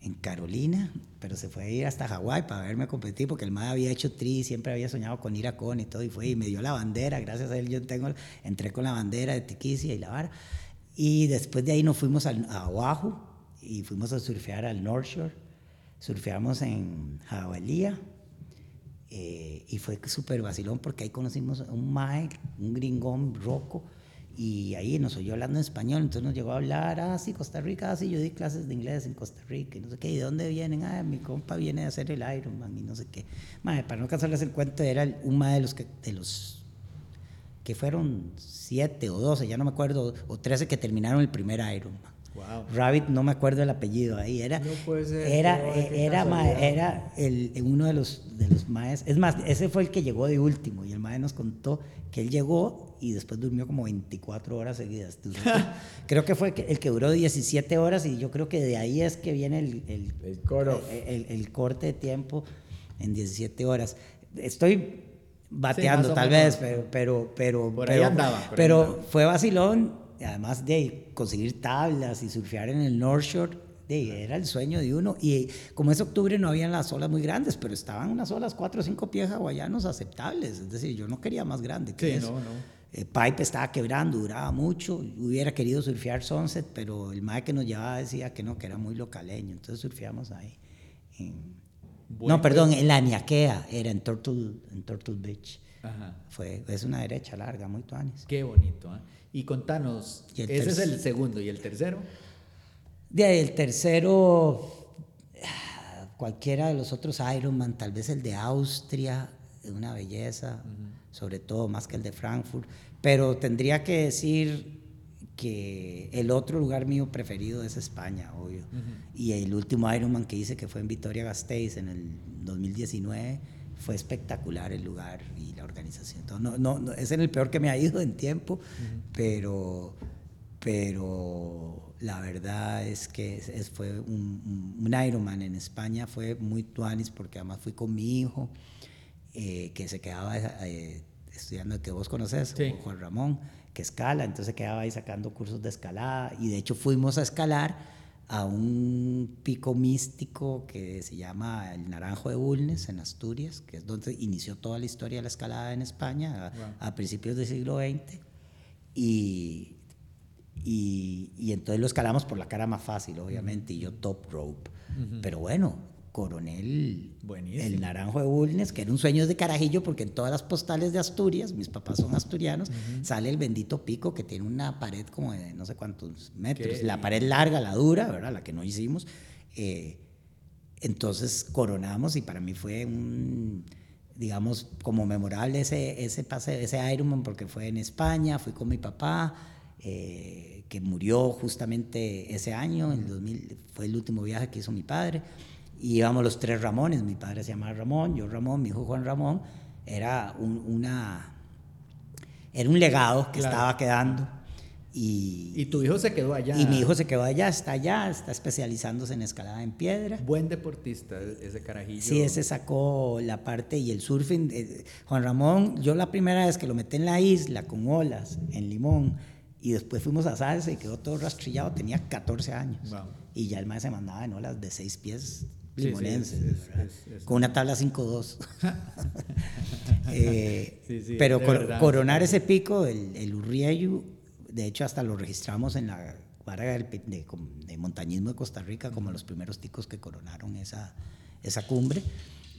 en Carolina, pero se fue a ir hasta Hawái para verme competir porque el MAE había hecho tri, siempre había soñado con ir a Con y todo, y fue y me dio la bandera, gracias a él yo tengo, entré con la bandera de Tiquicia y la vara. Y después de ahí nos fuimos a, a Oahu y fuimos a surfear al North Shore, surfeamos en Jabalía. Eh, y fue súper vacilón porque ahí conocimos a un mae, un gringón roco, y ahí nos oyó hablando en español, entonces nos llegó a hablar, ah, sí, Costa Rica, ah, sí, yo di clases de inglés en Costa Rica, y no sé qué, ¿y de dónde vienen? Ah, mi compa viene a hacer el Ironman, y no sé qué. Madre, para no cansarles el cuento, era un de los que, de los que fueron siete o doce, ya no me acuerdo, o trece que terminaron el primer Ironman. Wow. Rabbit, no me acuerdo el apellido ahí, era, no puede ser, era, era, era el, uno de los, de los maes, es más, ese fue el que llegó de último, y el mae nos contó que él llegó y después durmió como 24 horas seguidas. creo que fue el que duró 17 horas y yo creo que de ahí es que viene el, el, el, el corte de tiempo en 17 horas. Estoy bateando tal vez, pero, pero, pero, por ahí andaba, pero fue vacilón, además de conseguir tablas y surfear en el North Shore era el sueño de uno. Y como es octubre no habían las olas muy grandes, pero estaban unas olas cuatro o cinco pies hawaianos aceptables. Es decir, yo no quería más grande que eso. No, no. Eh, Pipe estaba quebrando, duraba mucho. Hubiera querido surfear Sunset, pero el mae que nos llevaba decía que no, que era muy localeño. Entonces surfeamos ahí. no, perdón, en la Niaquea, era en Turtle, en Turtle Beach. Ajá. Fue, es una derecha larga, muy tuanis. Qué bonito. ¿eh? Y contanos, ese es el segundo, ¿y el tercero? De ahí, el tercero, cualquiera de los otros Ironman, tal vez el de Austria, una belleza, sobre todo más que el de Frankfurt, pero tendría que decir que el otro lugar mío preferido es España, obvio. Y el último Ironman que hice, que fue en Vitoria-Gasteiz en el 2019, fue espectacular el lugar y la organización. no, no, es en el peor que me ha ido en tiempo, pero, pero la verdad es que fue un, un, Ironman en España, fue muy tuanis porque además fui con mi hijo, eh, que se quedaba eh, estudiando, que vos conoces, Juan Ramón, que escala, entonces quedaba ahí sacando cursos de escalada y de hecho fuimos a escalar a un pico místico que se llama el Naranjo de Bulnes en Asturias, que es donde inició toda la historia de la escalada en España a, a principios del siglo XX. Y y, y, entonces lo escalamos por la cara más fácil, obviamente, y yo top rope. Pero bueno, Coronel, el Naranjo de Bulnes, que era un sueño de carajillo, porque en todas las postales de Asturias, mis papás son asturianos, sale el bendito pico que tiene una pared como de no sé cuántos metros, la pared larga, la dura, ¿verdad? La que no hicimos. Eh, entonces coronamos y para mí fue un, digamos, como memorable ese, ese pase, ese Ironman, porque fue en España, fui con mi papá. Eh, que murió justamente ese año, en el 2000, fue el último viaje que hizo mi padre, y íbamos los tres Ramones, mi padre se llamaba Ramón, yo Ramón, mi hijo Juan Ramón, era un, una, era un legado que estaba quedando. Y, y, tu hijo se quedó allá. Y mi hijo se quedó allá, está allá, está especializándose en escalada en piedra. Buen deportista, ese carajillo. Sí, ese sacó la parte y el surfing. Eh, Juan Ramón, yo la primera vez que lo metí en la isla con olas, en Limón, y después fuimos a Salsa y quedó todo rastrillado, tenía 14 años. Y ya el maestro se mandaba en olas de 6 pies limonenses, con una tabla 5-2. eh, pero coronar ese pico, el, el Urrieyu, de hecho hasta lo registramos en la vara de, de, montañismo de Costa Rica como los primeros ticos que coronaron esa, esa cumbre.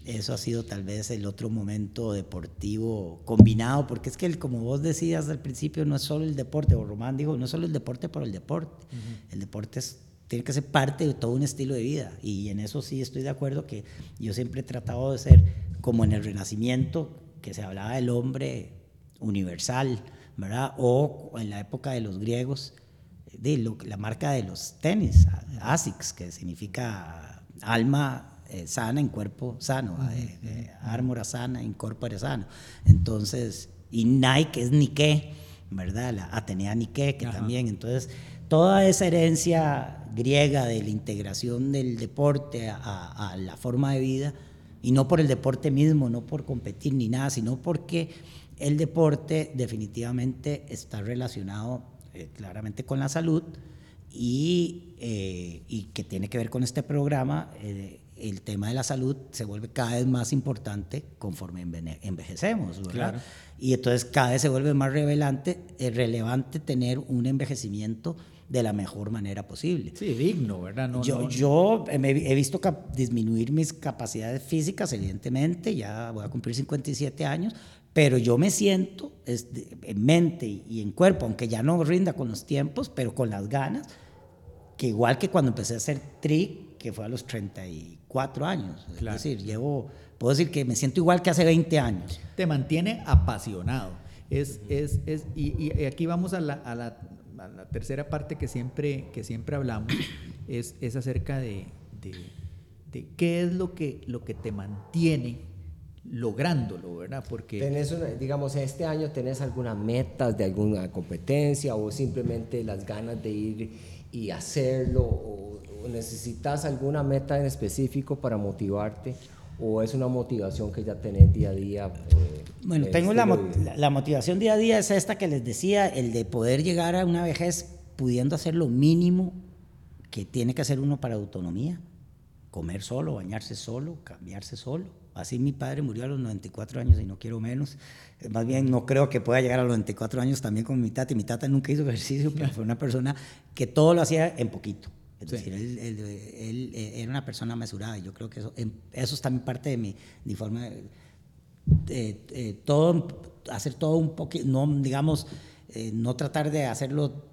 Eso ha sido tal vez el otro momento deportivo combinado, porque es que, el, como vos decías al principio, no es solo el deporte, o Román dijo, no es solo el deporte por el deporte, el deporte tiene que ser parte de todo un estilo de vida, y en eso sí estoy de acuerdo que yo siempre he tratado de ser como en el Renacimiento, que se hablaba del hombre universal, ¿verdad? O en la época de los griegos, de la marca de los tenis, ASICS, que significa alma eh, sana en cuerpo sano, eh, eh sana en corpore sano. Entonces, y Nike es Nike, ¿verdad? La Atenea Nike, que también, entonces, toda esa herencia griega de la integración del deporte a, la forma de vida, y no por el deporte mismo, no por competir ni nada, sino porque el deporte definitivamente está relacionado eh, claramente con la salud y, eh, y, que tiene que ver con este programa. Eh, el tema de la salud se vuelve cada vez más importante conforme envejecemos, ¿verdad? Y entonces cada vez se vuelve más relevante tener un envejecimiento de la mejor manera posible. Sí, digno, ¿verdad? No, yo, yo he visto disminuir mis capacidades físicas, evidentemente, ya voy a cumplir 57 años, pero yo me siento en mente y en cuerpo, aunque ya no rinda con los tiempos, pero con las ganas, que igual que cuando empecé a hacer trick, que fue a los 34 años. Es decir, llevo, puedo decir que me siento igual que hace 20 años. Te mantiene apasionado. Es, es, es y, aquí vamos a la, a, la, la, tercera parte que siempre, que siempre hablamos, es, es acerca de, de, qué es lo que, lo que te mantiene lográndolo, ¿verdad? Porque... ¿Tenés digamos, este año tenés alguna metas de alguna competencia o simplemente las ganas de ir y hacerlo o, necesitas alguna meta en específico para motivarte o es una motivación que ya tenés día a día? Eh, bueno, tengo la, la, motivación día a día es esta que les decía, el de poder llegar a una vejez pudiendo hacer lo mínimo que tiene que hacer uno para autonomía, comer solo, bañarse solo, cambiarse solo Así mi padre murió a los 94 años y no quiero menos. Eh, más bien no creo que pueda llegar a los 94 años también con mi tata. Y mi tata nunca hizo ejercicio, pero fue una persona que todo lo hacía en poquito. Es decir, él, él, eh, era una persona mesurada. Y yo creo que eso, eso es también parte de mi, mi forma de, todo, hacer todo un poquito, no, digamos, eh, no tratar de hacerlo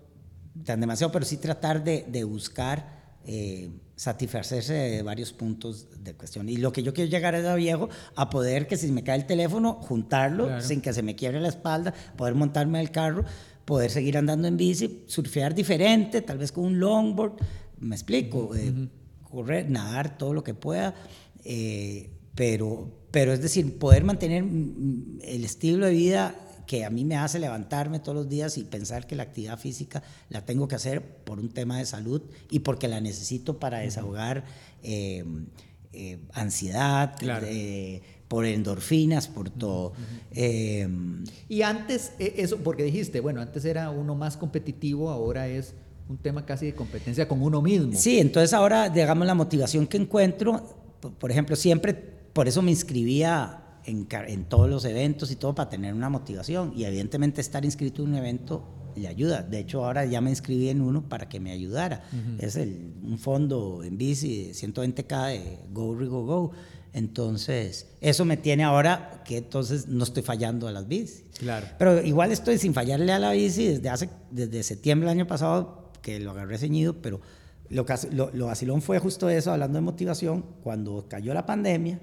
tan demasiado, pero sí tratar de, de buscar eh, satisfacerse de varios puntos de cuestión. Y lo que yo quiero llegar es a viejo, a poder que si me cae el teléfono, juntarlo sin que se me quiebre la espalda, poder montarme el carro, poder seguir andando en bici, surfear diferente, tal vez con un longboard, me explico, eh, correr, nadar, todo lo que pueda, eh, pero, pero es decir, poder mantener el estilo de vida que a mí me hace levantarme todos los días y pensar que la actividad física la tengo que hacer por un tema de salud y porque la necesito para desahogar eh, eh, ansiedad, eh, por endorfinas, por todo. y antes, eso, porque dijiste, bueno, antes era uno más competitivo, ahora es un tema casi de competencia con uno mismo. Sí, entonces ahora, digamos, la motivación que encuentro, por ejemplo, siempre, por eso me inscribía en, todos los eventos y todo para tener una motivación. Y evidentemente estar inscrito en un evento le ayuda. De hecho, ahora ya me inscribí en uno para que me ayudara. Es el, un fondo en bici de 120K de Go Rigo Go. Entonces, eso me tiene ahora que entonces no estoy fallando a las bicis. Claro. Pero igual estoy sin fallarle a la bici desde hace desde septiembre del año pasado que lo agarré ceñido, pero lo, lo, lo vacilón fue justo eso, hablando de motivación, cuando cayó la pandemia,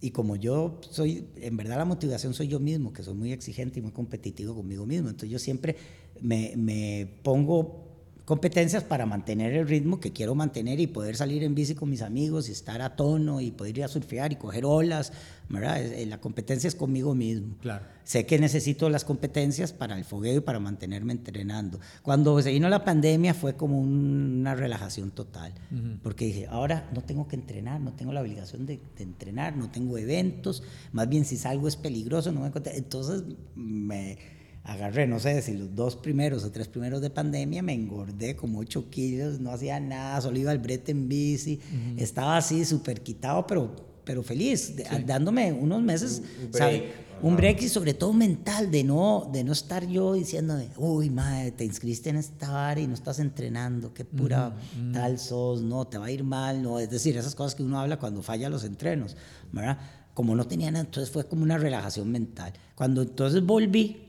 y como yo soy, en verdad la motivación soy yo mismo, que soy muy exigente y muy competitivo conmigo mismo. Entonces yo siempre me, me pongo competencias para mantener el ritmo que quiero mantener y poder salir en bici con mis amigos y estar a tono y poder ir a surfear y coger olas, ¿verdad? Eh, la competencia es conmigo mismo. Claro. Sé que necesito las competencias para el fogueo y para mantenerme entrenando. Cuando se vino la pandemia fue como una relajación total, porque dije, ahora no tengo que entrenar, no tengo la obligación de, de, entrenar, no tengo eventos, más bien si salgo es peligroso, no me Entonces me agarré, no sé si los dos primeros o tres primeros de pandemia, me engordé como 8 kilos, no hacía nada, solo iba al brete en bici, estaba así súper quitado, pero, pero feliz, dándome unos meses, un break. Un break y sobre todo mental, de no, de no estar yo diciéndome, uy, madre, te inscribiste en esta área y no estás entrenando, qué pura tal sos, no, te va a ir mal, no, es decir, esas cosas que uno habla cuando falla los entrenos, ¿verdad? Como no tenía nada, entonces fue como una relajación mental. Cuando entonces volví,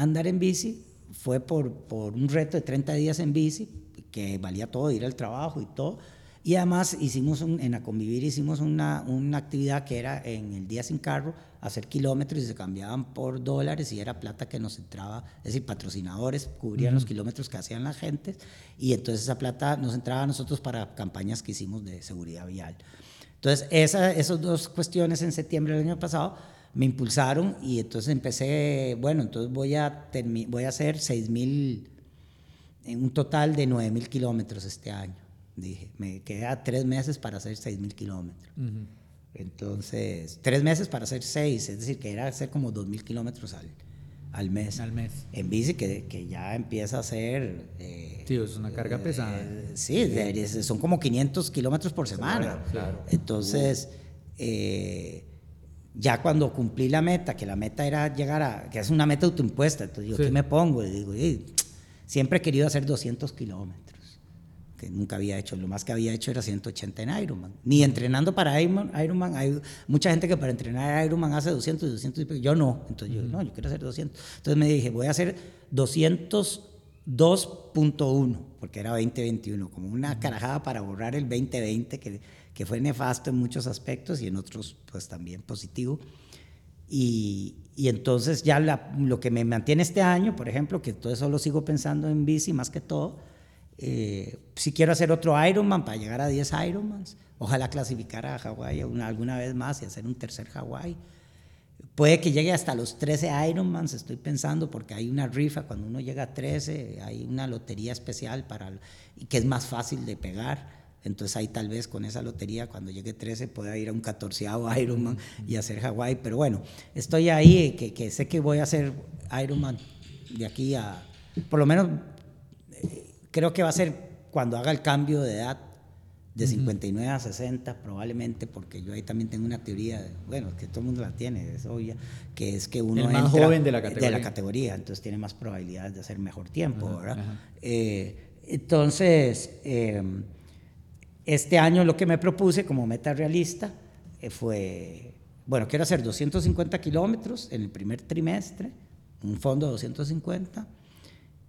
andar en bici fue por, por un reto de 30 días en bici, que valía todo, ir al trabajo y todo. Y además hicimos en la convivir hicimos una, una, actividad que era en el día sin carro, hacer kilómetros y se cambiaban por dólares y era plata que nos entraba, es decir, patrocinadores cubrían los kilómetros que hacían la gente y entonces esa plata nos entraba a nosotros para campañas que hicimos de seguridad vial. Entonces, esa, esas dos cuestiones en septiembre del año pasado me impulsaron y entonces empecé, bueno, entonces voy a, voy a hacer 6.000, en un total de 9.000 kilómetros este año. Dije, me queda tres meses para hacer 6.000 kilómetros. Entonces, tres meses para hacer seis, es decir, que era hacer como 2.000 kilómetros al, al mes. Al mes. En bici que, que ya empieza a ser... eh, Sí, es una carga pesada. eh, sí, de- son como 500 kilómetros por semana. claro. Entonces, eh, ya cuando cumplí la meta, que la meta era llegar a, que es una meta autoimpuesta, entonces yo, Sí. ¿qué me pongo? Y digo, "Ey, siempre he querido hacer 200 kilómetros, que nunca había hecho, lo más que había hecho era 180 en Ironman. Ni entrenando para Ironman, Ironman hay mucha gente que para entrenar Ironman hace 200 y 200 y pico, yo no, entonces yo, no, yo quiero hacer 200. Entonces me dije, voy a hacer 202.1, porque era 2021, como una carajada para borrar el 2020, que, que fue nefasto en muchos aspectos y en otros pues también positivo. Y, y entonces ya la- lo que me mantiene este año, por ejemplo, que todo eso lo sigo pensando en bici más que todo, eh, si quiero hacer otro Ironman para llegar a 10 Ironmans, ojalá clasificar a Hawái una- alguna vez más y hacer un tercer Hawái. Puede que llegue hasta los 13 Ironmans, estoy pensando, porque hay una rifa, cuando uno llega a 13, hay una lotería especial para, que es más fácil de pegar. Entonces ahí tal vez con esa lotería, cuando llegue 13, pueda ir a un 14 Ironman y hacer Hawái. Pero bueno, estoy ahí, que, que sé que voy a hacer Ironman de aquí a, por lo menos, eh, creo que va a ser cuando haga el cambio de edad de 59 a 60 probablemente porque yo ahí también tengo una teoría de- bueno que todo el mundo la tiene es obvia que es que uno El más entra joven de la categoría. categoría, entonces tiene más probabilidades de hacer mejor tiempo Ajá, ¿verdad? ajá. Eh, entonces eh, este año lo que me propuse como meta realista eh, fue bueno quiero hacer 250 kilómetros en el primer trimestre un fondo de 250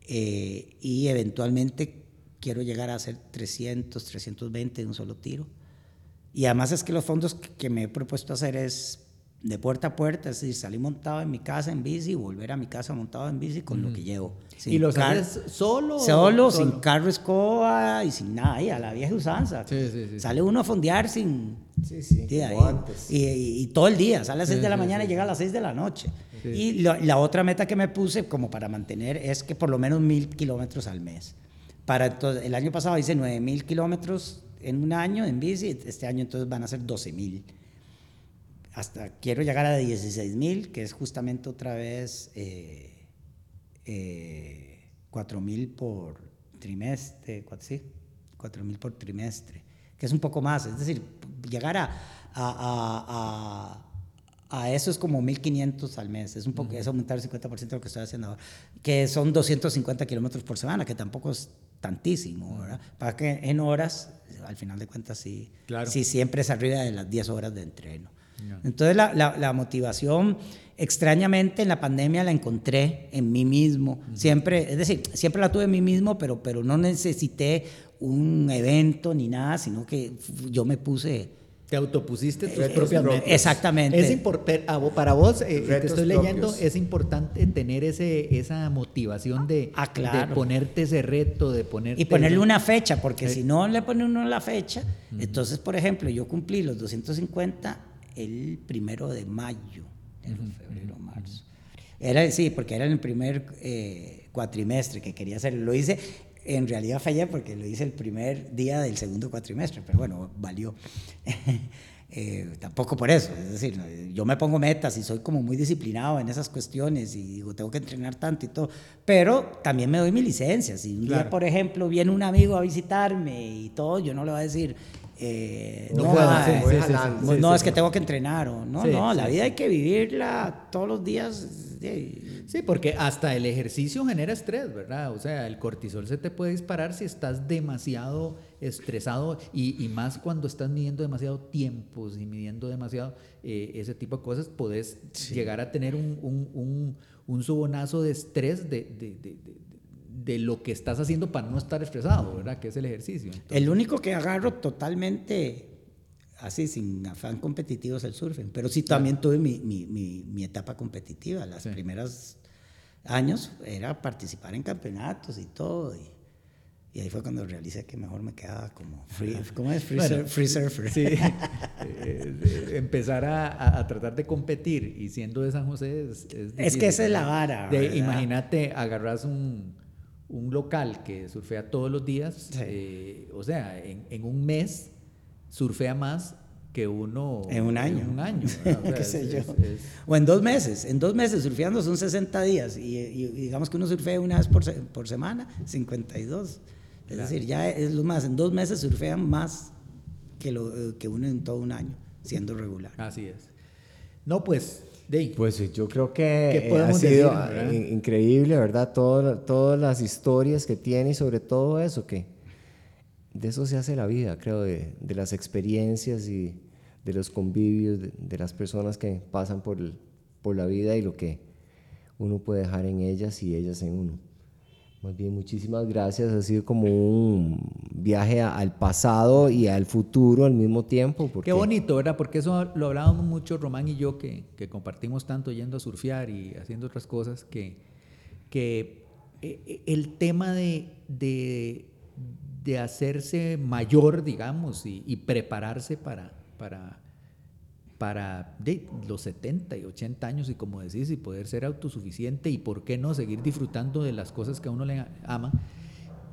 eh, y eventualmente quiero llegar a hacer 300, 320 de un solo tiro. Y además es que los fondos que, que me he propuesto hacer es de puerta a puerta, es decir, salir montado en mi casa en bici y volver a mi casa montado en bici con lo que llevo. ¿Y los haces solo? Solo, sin carro escoba y sin nada, y a la vieja usanza. Sí, sí, sí. Sale uno a fondear sin... Sí, sí, Sí, como ahí. antes. Y, y- y todo el día, sale a las 6 Sí, de la sí, mañana sí, y llega a las 6 de la noche. Y lo- la otra meta que me puse como para mantener es que por lo menos mil kilómetros al mes. Para entonces, el año pasado hice 9 mil kilómetros en un año en bici, este año entonces van a ser 12 mil. Hasta quiero llegar a 16 mil, que es justamente otra vez eh, eh, 4 mil por trimestre, cuat- sí, 4 mil por trimestre, que es un poco más, es decir, llegar a, a, a- a- eso es como 1.500 al mes, es, un poco, es aumentar el 50% de lo que estoy haciendo ahora, que son 250 kilómetros por semana, que tampoco es tantísimo, ¿verdad? Para que en horas, al final de cuentas, sí, Claro. sí siempre es arriba de las 10 horas de entreno. Entonces la, la- la motivación, extrañamente en la pandemia la encontré en mí mismo. Siempre, es decir, siempre la tuve en mí mismo, pero, pero no necesité un evento ni nada, sino que yo me puse... Te autopusiste tus propias propios. metas. Exactamente. Es para vos, eh, te Retos estoy leyendo, propios. es importante tener ese, esa motivación de, Ah, claro. de ponerte ese reto, de ponerte... Y ponerle una fecha, porque Sí. si no le pone uno la fecha, entonces, por ejemplo, yo cumplí los 250 el primero de mayo, enero, febrero, marzo. Era, sí, porque era en el primer eh, cuatrimestre que quería hacer. Lo hice, en realidad fallé porque lo hice el primer día del segundo cuatrimestre, pero bueno, valió. Eh, tampoco por eso, es decir, yo me pongo metas y soy como muy disciplinado en esas cuestiones y digo, tengo que entrenar tanto y todo, pero también me doy mi licencia. Si un Claro. día, por ejemplo, viene un amigo a visitarme y todo, yo no le voy a decir, eh, No no, puedo, sí, voy sí, sí, jalando. no, es que tengo que entrenar o no, Sí, no, la vida sí. hay que vivirla todos los días. Sí, porque hasta el ejercicio genera estrés, ¿verdad? O sea, el cortisol se te puede disparar si estás demasiado estresado y, y más cuando estás midiendo demasiado tiempos y midiendo demasiado eh, ese tipo de cosas, podés llegar a tener un, un, un, un subonazo de estrés de, de, de- de- de lo que estás haciendo para no estar estresado, ¿verdad? Que es el ejercicio. Entonces, El único que agarro totalmente así, sin afán competitivo, es el surfing. Pero sí también tuve mi, mi, mi, mi etapa competitiva. Las Sí. primeras años era participar en campeonatos y todo. Y, y ahí fue cuando realicé que mejor me quedaba como free, ¿cómo es? Free, Bueno, sur- free surfer. Sí, eh, eh, empezar a, a- tratar de competir y siendo de San José es, es Es que esa es la vara. Imagínate, agarras un, un local que surfea todos los días, Sí. eh, o sea, en, en un mes surfea más que uno... En un año. En un año. ¿Qué sé yo? O en dos meses. En dos meses surfeando son 60 días. Y, y digamos que uno surfea una vez por, por semana, 52. Es decir, ya es lo más. En dos meses surfean más que, lo, que uno en todo un año, siendo regular. Así es. No, pues... Pues yo creo que ha sido increíble, ¿verdad? todas las historias que tiene y sobre todo eso, que de eso se hace la vida, creo, de, de las experiencias y de los convivios, de, las personas que pasan por, por la vida y lo que uno puede dejar en ellas y ellas en uno. Más bien, muchísimas gracias. Ha sido como un viaje al pasado y al futuro al mismo tiempo. Qué bonito, ¿verdad? Porque eso lo hablábamos mucho Román y yo, que, que compartimos tanto yendo a surfear y haciendo otras cosas, que, que eh, el tema de, de de hacerse mayor, digamos, y, prepararse para, para, para los 70 y 80 años y como decís, y poder ser autosuficiente y por qué no seguir disfrutando de las cosas que a uno le ama,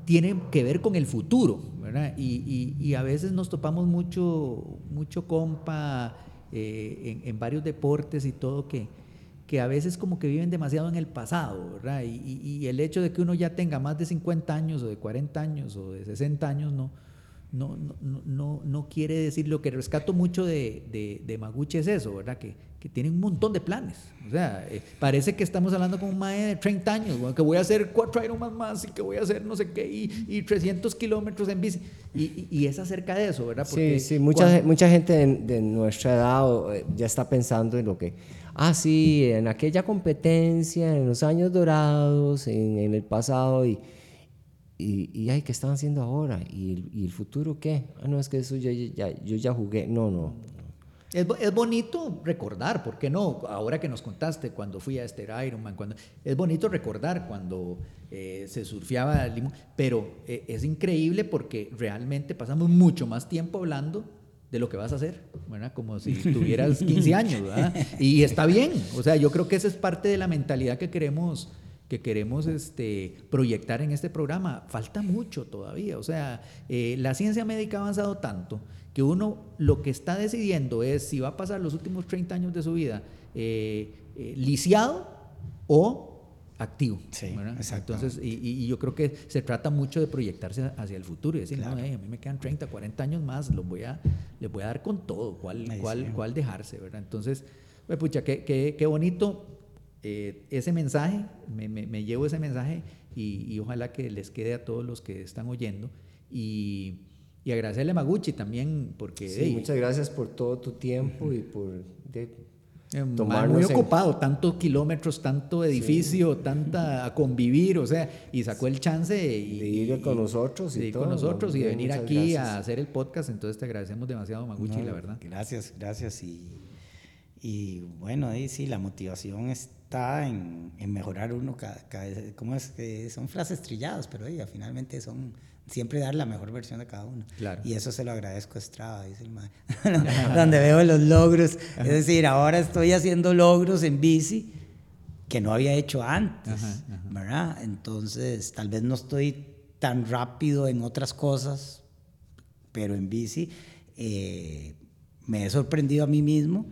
tiene que ver con el futuro, ¿verdad? Y, a veces nos topamos mucho, mucho compa eh, en, en varios deportes y todo que que a veces como que viven demasiado en el pasado, ¿verdad? Y, el hecho de que uno ya tenga más de 50 años o de 40 años o de 60 años no, no, no, no, no quiere decir, lo que rescato mucho de, de, de Maguchi es eso, ¿verdad? Que, que tiene un montón de planes. O sea, eh, parece que estamos hablando con un mae de 30 años, que voy a hacer cuatro Ironman más y que voy a hacer no sé qué y, y 300 kilómetros en bici. Y, y, es acerca de eso, ¿verdad? Porque sí, sí, mucha, mucha gente de, de, nuestra edad eh, ya está pensando en lo que ah, sí, en aquella competencia, en los años dorados, en, el pasado, y, y, y, ay, ¿qué están haciendo ahora? ¿Y, el futuro qué? Ah, no, es que eso ya, ya, yo ya jugué. No, no. Es, es, bonito recordar, ¿por qué no? Ahora que nos contaste cuando fui a este Ironman, cuando, es bonito recordar cuando eh, se surfeaba el limón, pero eh, es increíble porque realmente pasamos mucho más tiempo hablando de lo que vas a hacer, ¿verdad? Como si tuvieras 15 años, ¿verdad? Y está bien, o sea, yo creo que esa es parte de la mentalidad que queremos que queremos este, proyectar en este programa. Falta mucho todavía, o sea, eh, la ciencia médica ha avanzado tanto que uno lo que está decidiendo es si va a pasar los últimos 30 años de su vida eh, eh, lisiado o activo. Sí. Entonces, y, yo creo que se trata mucho de proyectarse hacia el futuro y decir, no, a mí me quedan 30, 40 años más, los voy a, les voy a dar con todo, cuál, cuál, cuál dejarse, ¿verdad? Entonces, pues, pucha, qué, qué, qué bonito eh, ese mensaje, me, me, llevo ese mensaje y, y, ojalá que les quede a todos los que están oyendo. Y, y agradecerle a Maguchi también porque... Sí, muchas gracias por todo tu tiempo y por... Eh, muy ocupado, tantos kilómetros, tanto edificio, tanta a convivir, o sea, y sacó el chance de, ir con nosotros y, con nosotros y de venir aquí a hacer el podcast, entonces te agradecemos demasiado Maguchi, la verdad. Gracias, gracias y, y bueno, ahí sí, la motivación está en, en mejorar uno cada, vez, ¿cómo es que son frases trilladas, pero oiga, finalmente son siempre dar la mejor versión de cada uno. Y eso se lo agradezco a Estrada, dice el maestro. Donde veo los logros. Es decir, ahora estoy haciendo logros en bici que no había hecho antes, ¿verdad? Entonces, tal vez no estoy tan rápido en otras cosas, pero en bici eh, me he sorprendido a mí mismo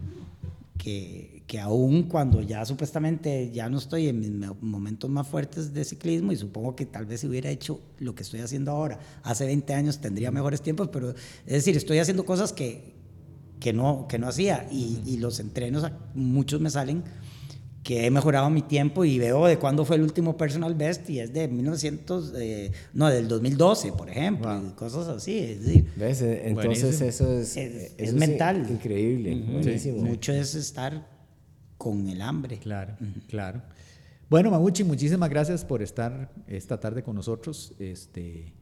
que que aún cuando ya supuestamente ya no estoy en mis momentos más fuertes de ciclismo y supongo que tal vez si hubiera hecho lo que estoy haciendo ahora, hace 20 años tendría mejores tiempos, pero es decir, estoy haciendo cosas que, que, no, que no hacía y, y los entrenos, muchos me salen que he mejorado mi tiempo y veo de cuándo fue el último personal best y es de 1900, eh, no, del 2012, por ejemplo, y cosas así. Es decir, ¿Ves? Entonces eso es, es, mental. increíble, buenísimo. Mucho es estar con el hambre. Claro, claro. Bueno, Maguchi, muchísimas gracias por estar esta tarde con nosotros. Este,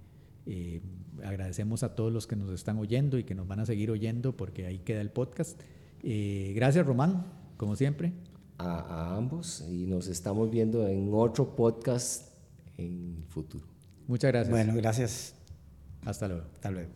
eh, agradecemos a todos los que nos están oyendo y que nos van a seguir oyendo porque ahí queda el podcast. Eh, gracias, Román, como siempre a, ambos y nos estamos viendo en otro podcast en el futuro. Muchas gracias. Bueno, gracias. Hasta luego. Hasta luego.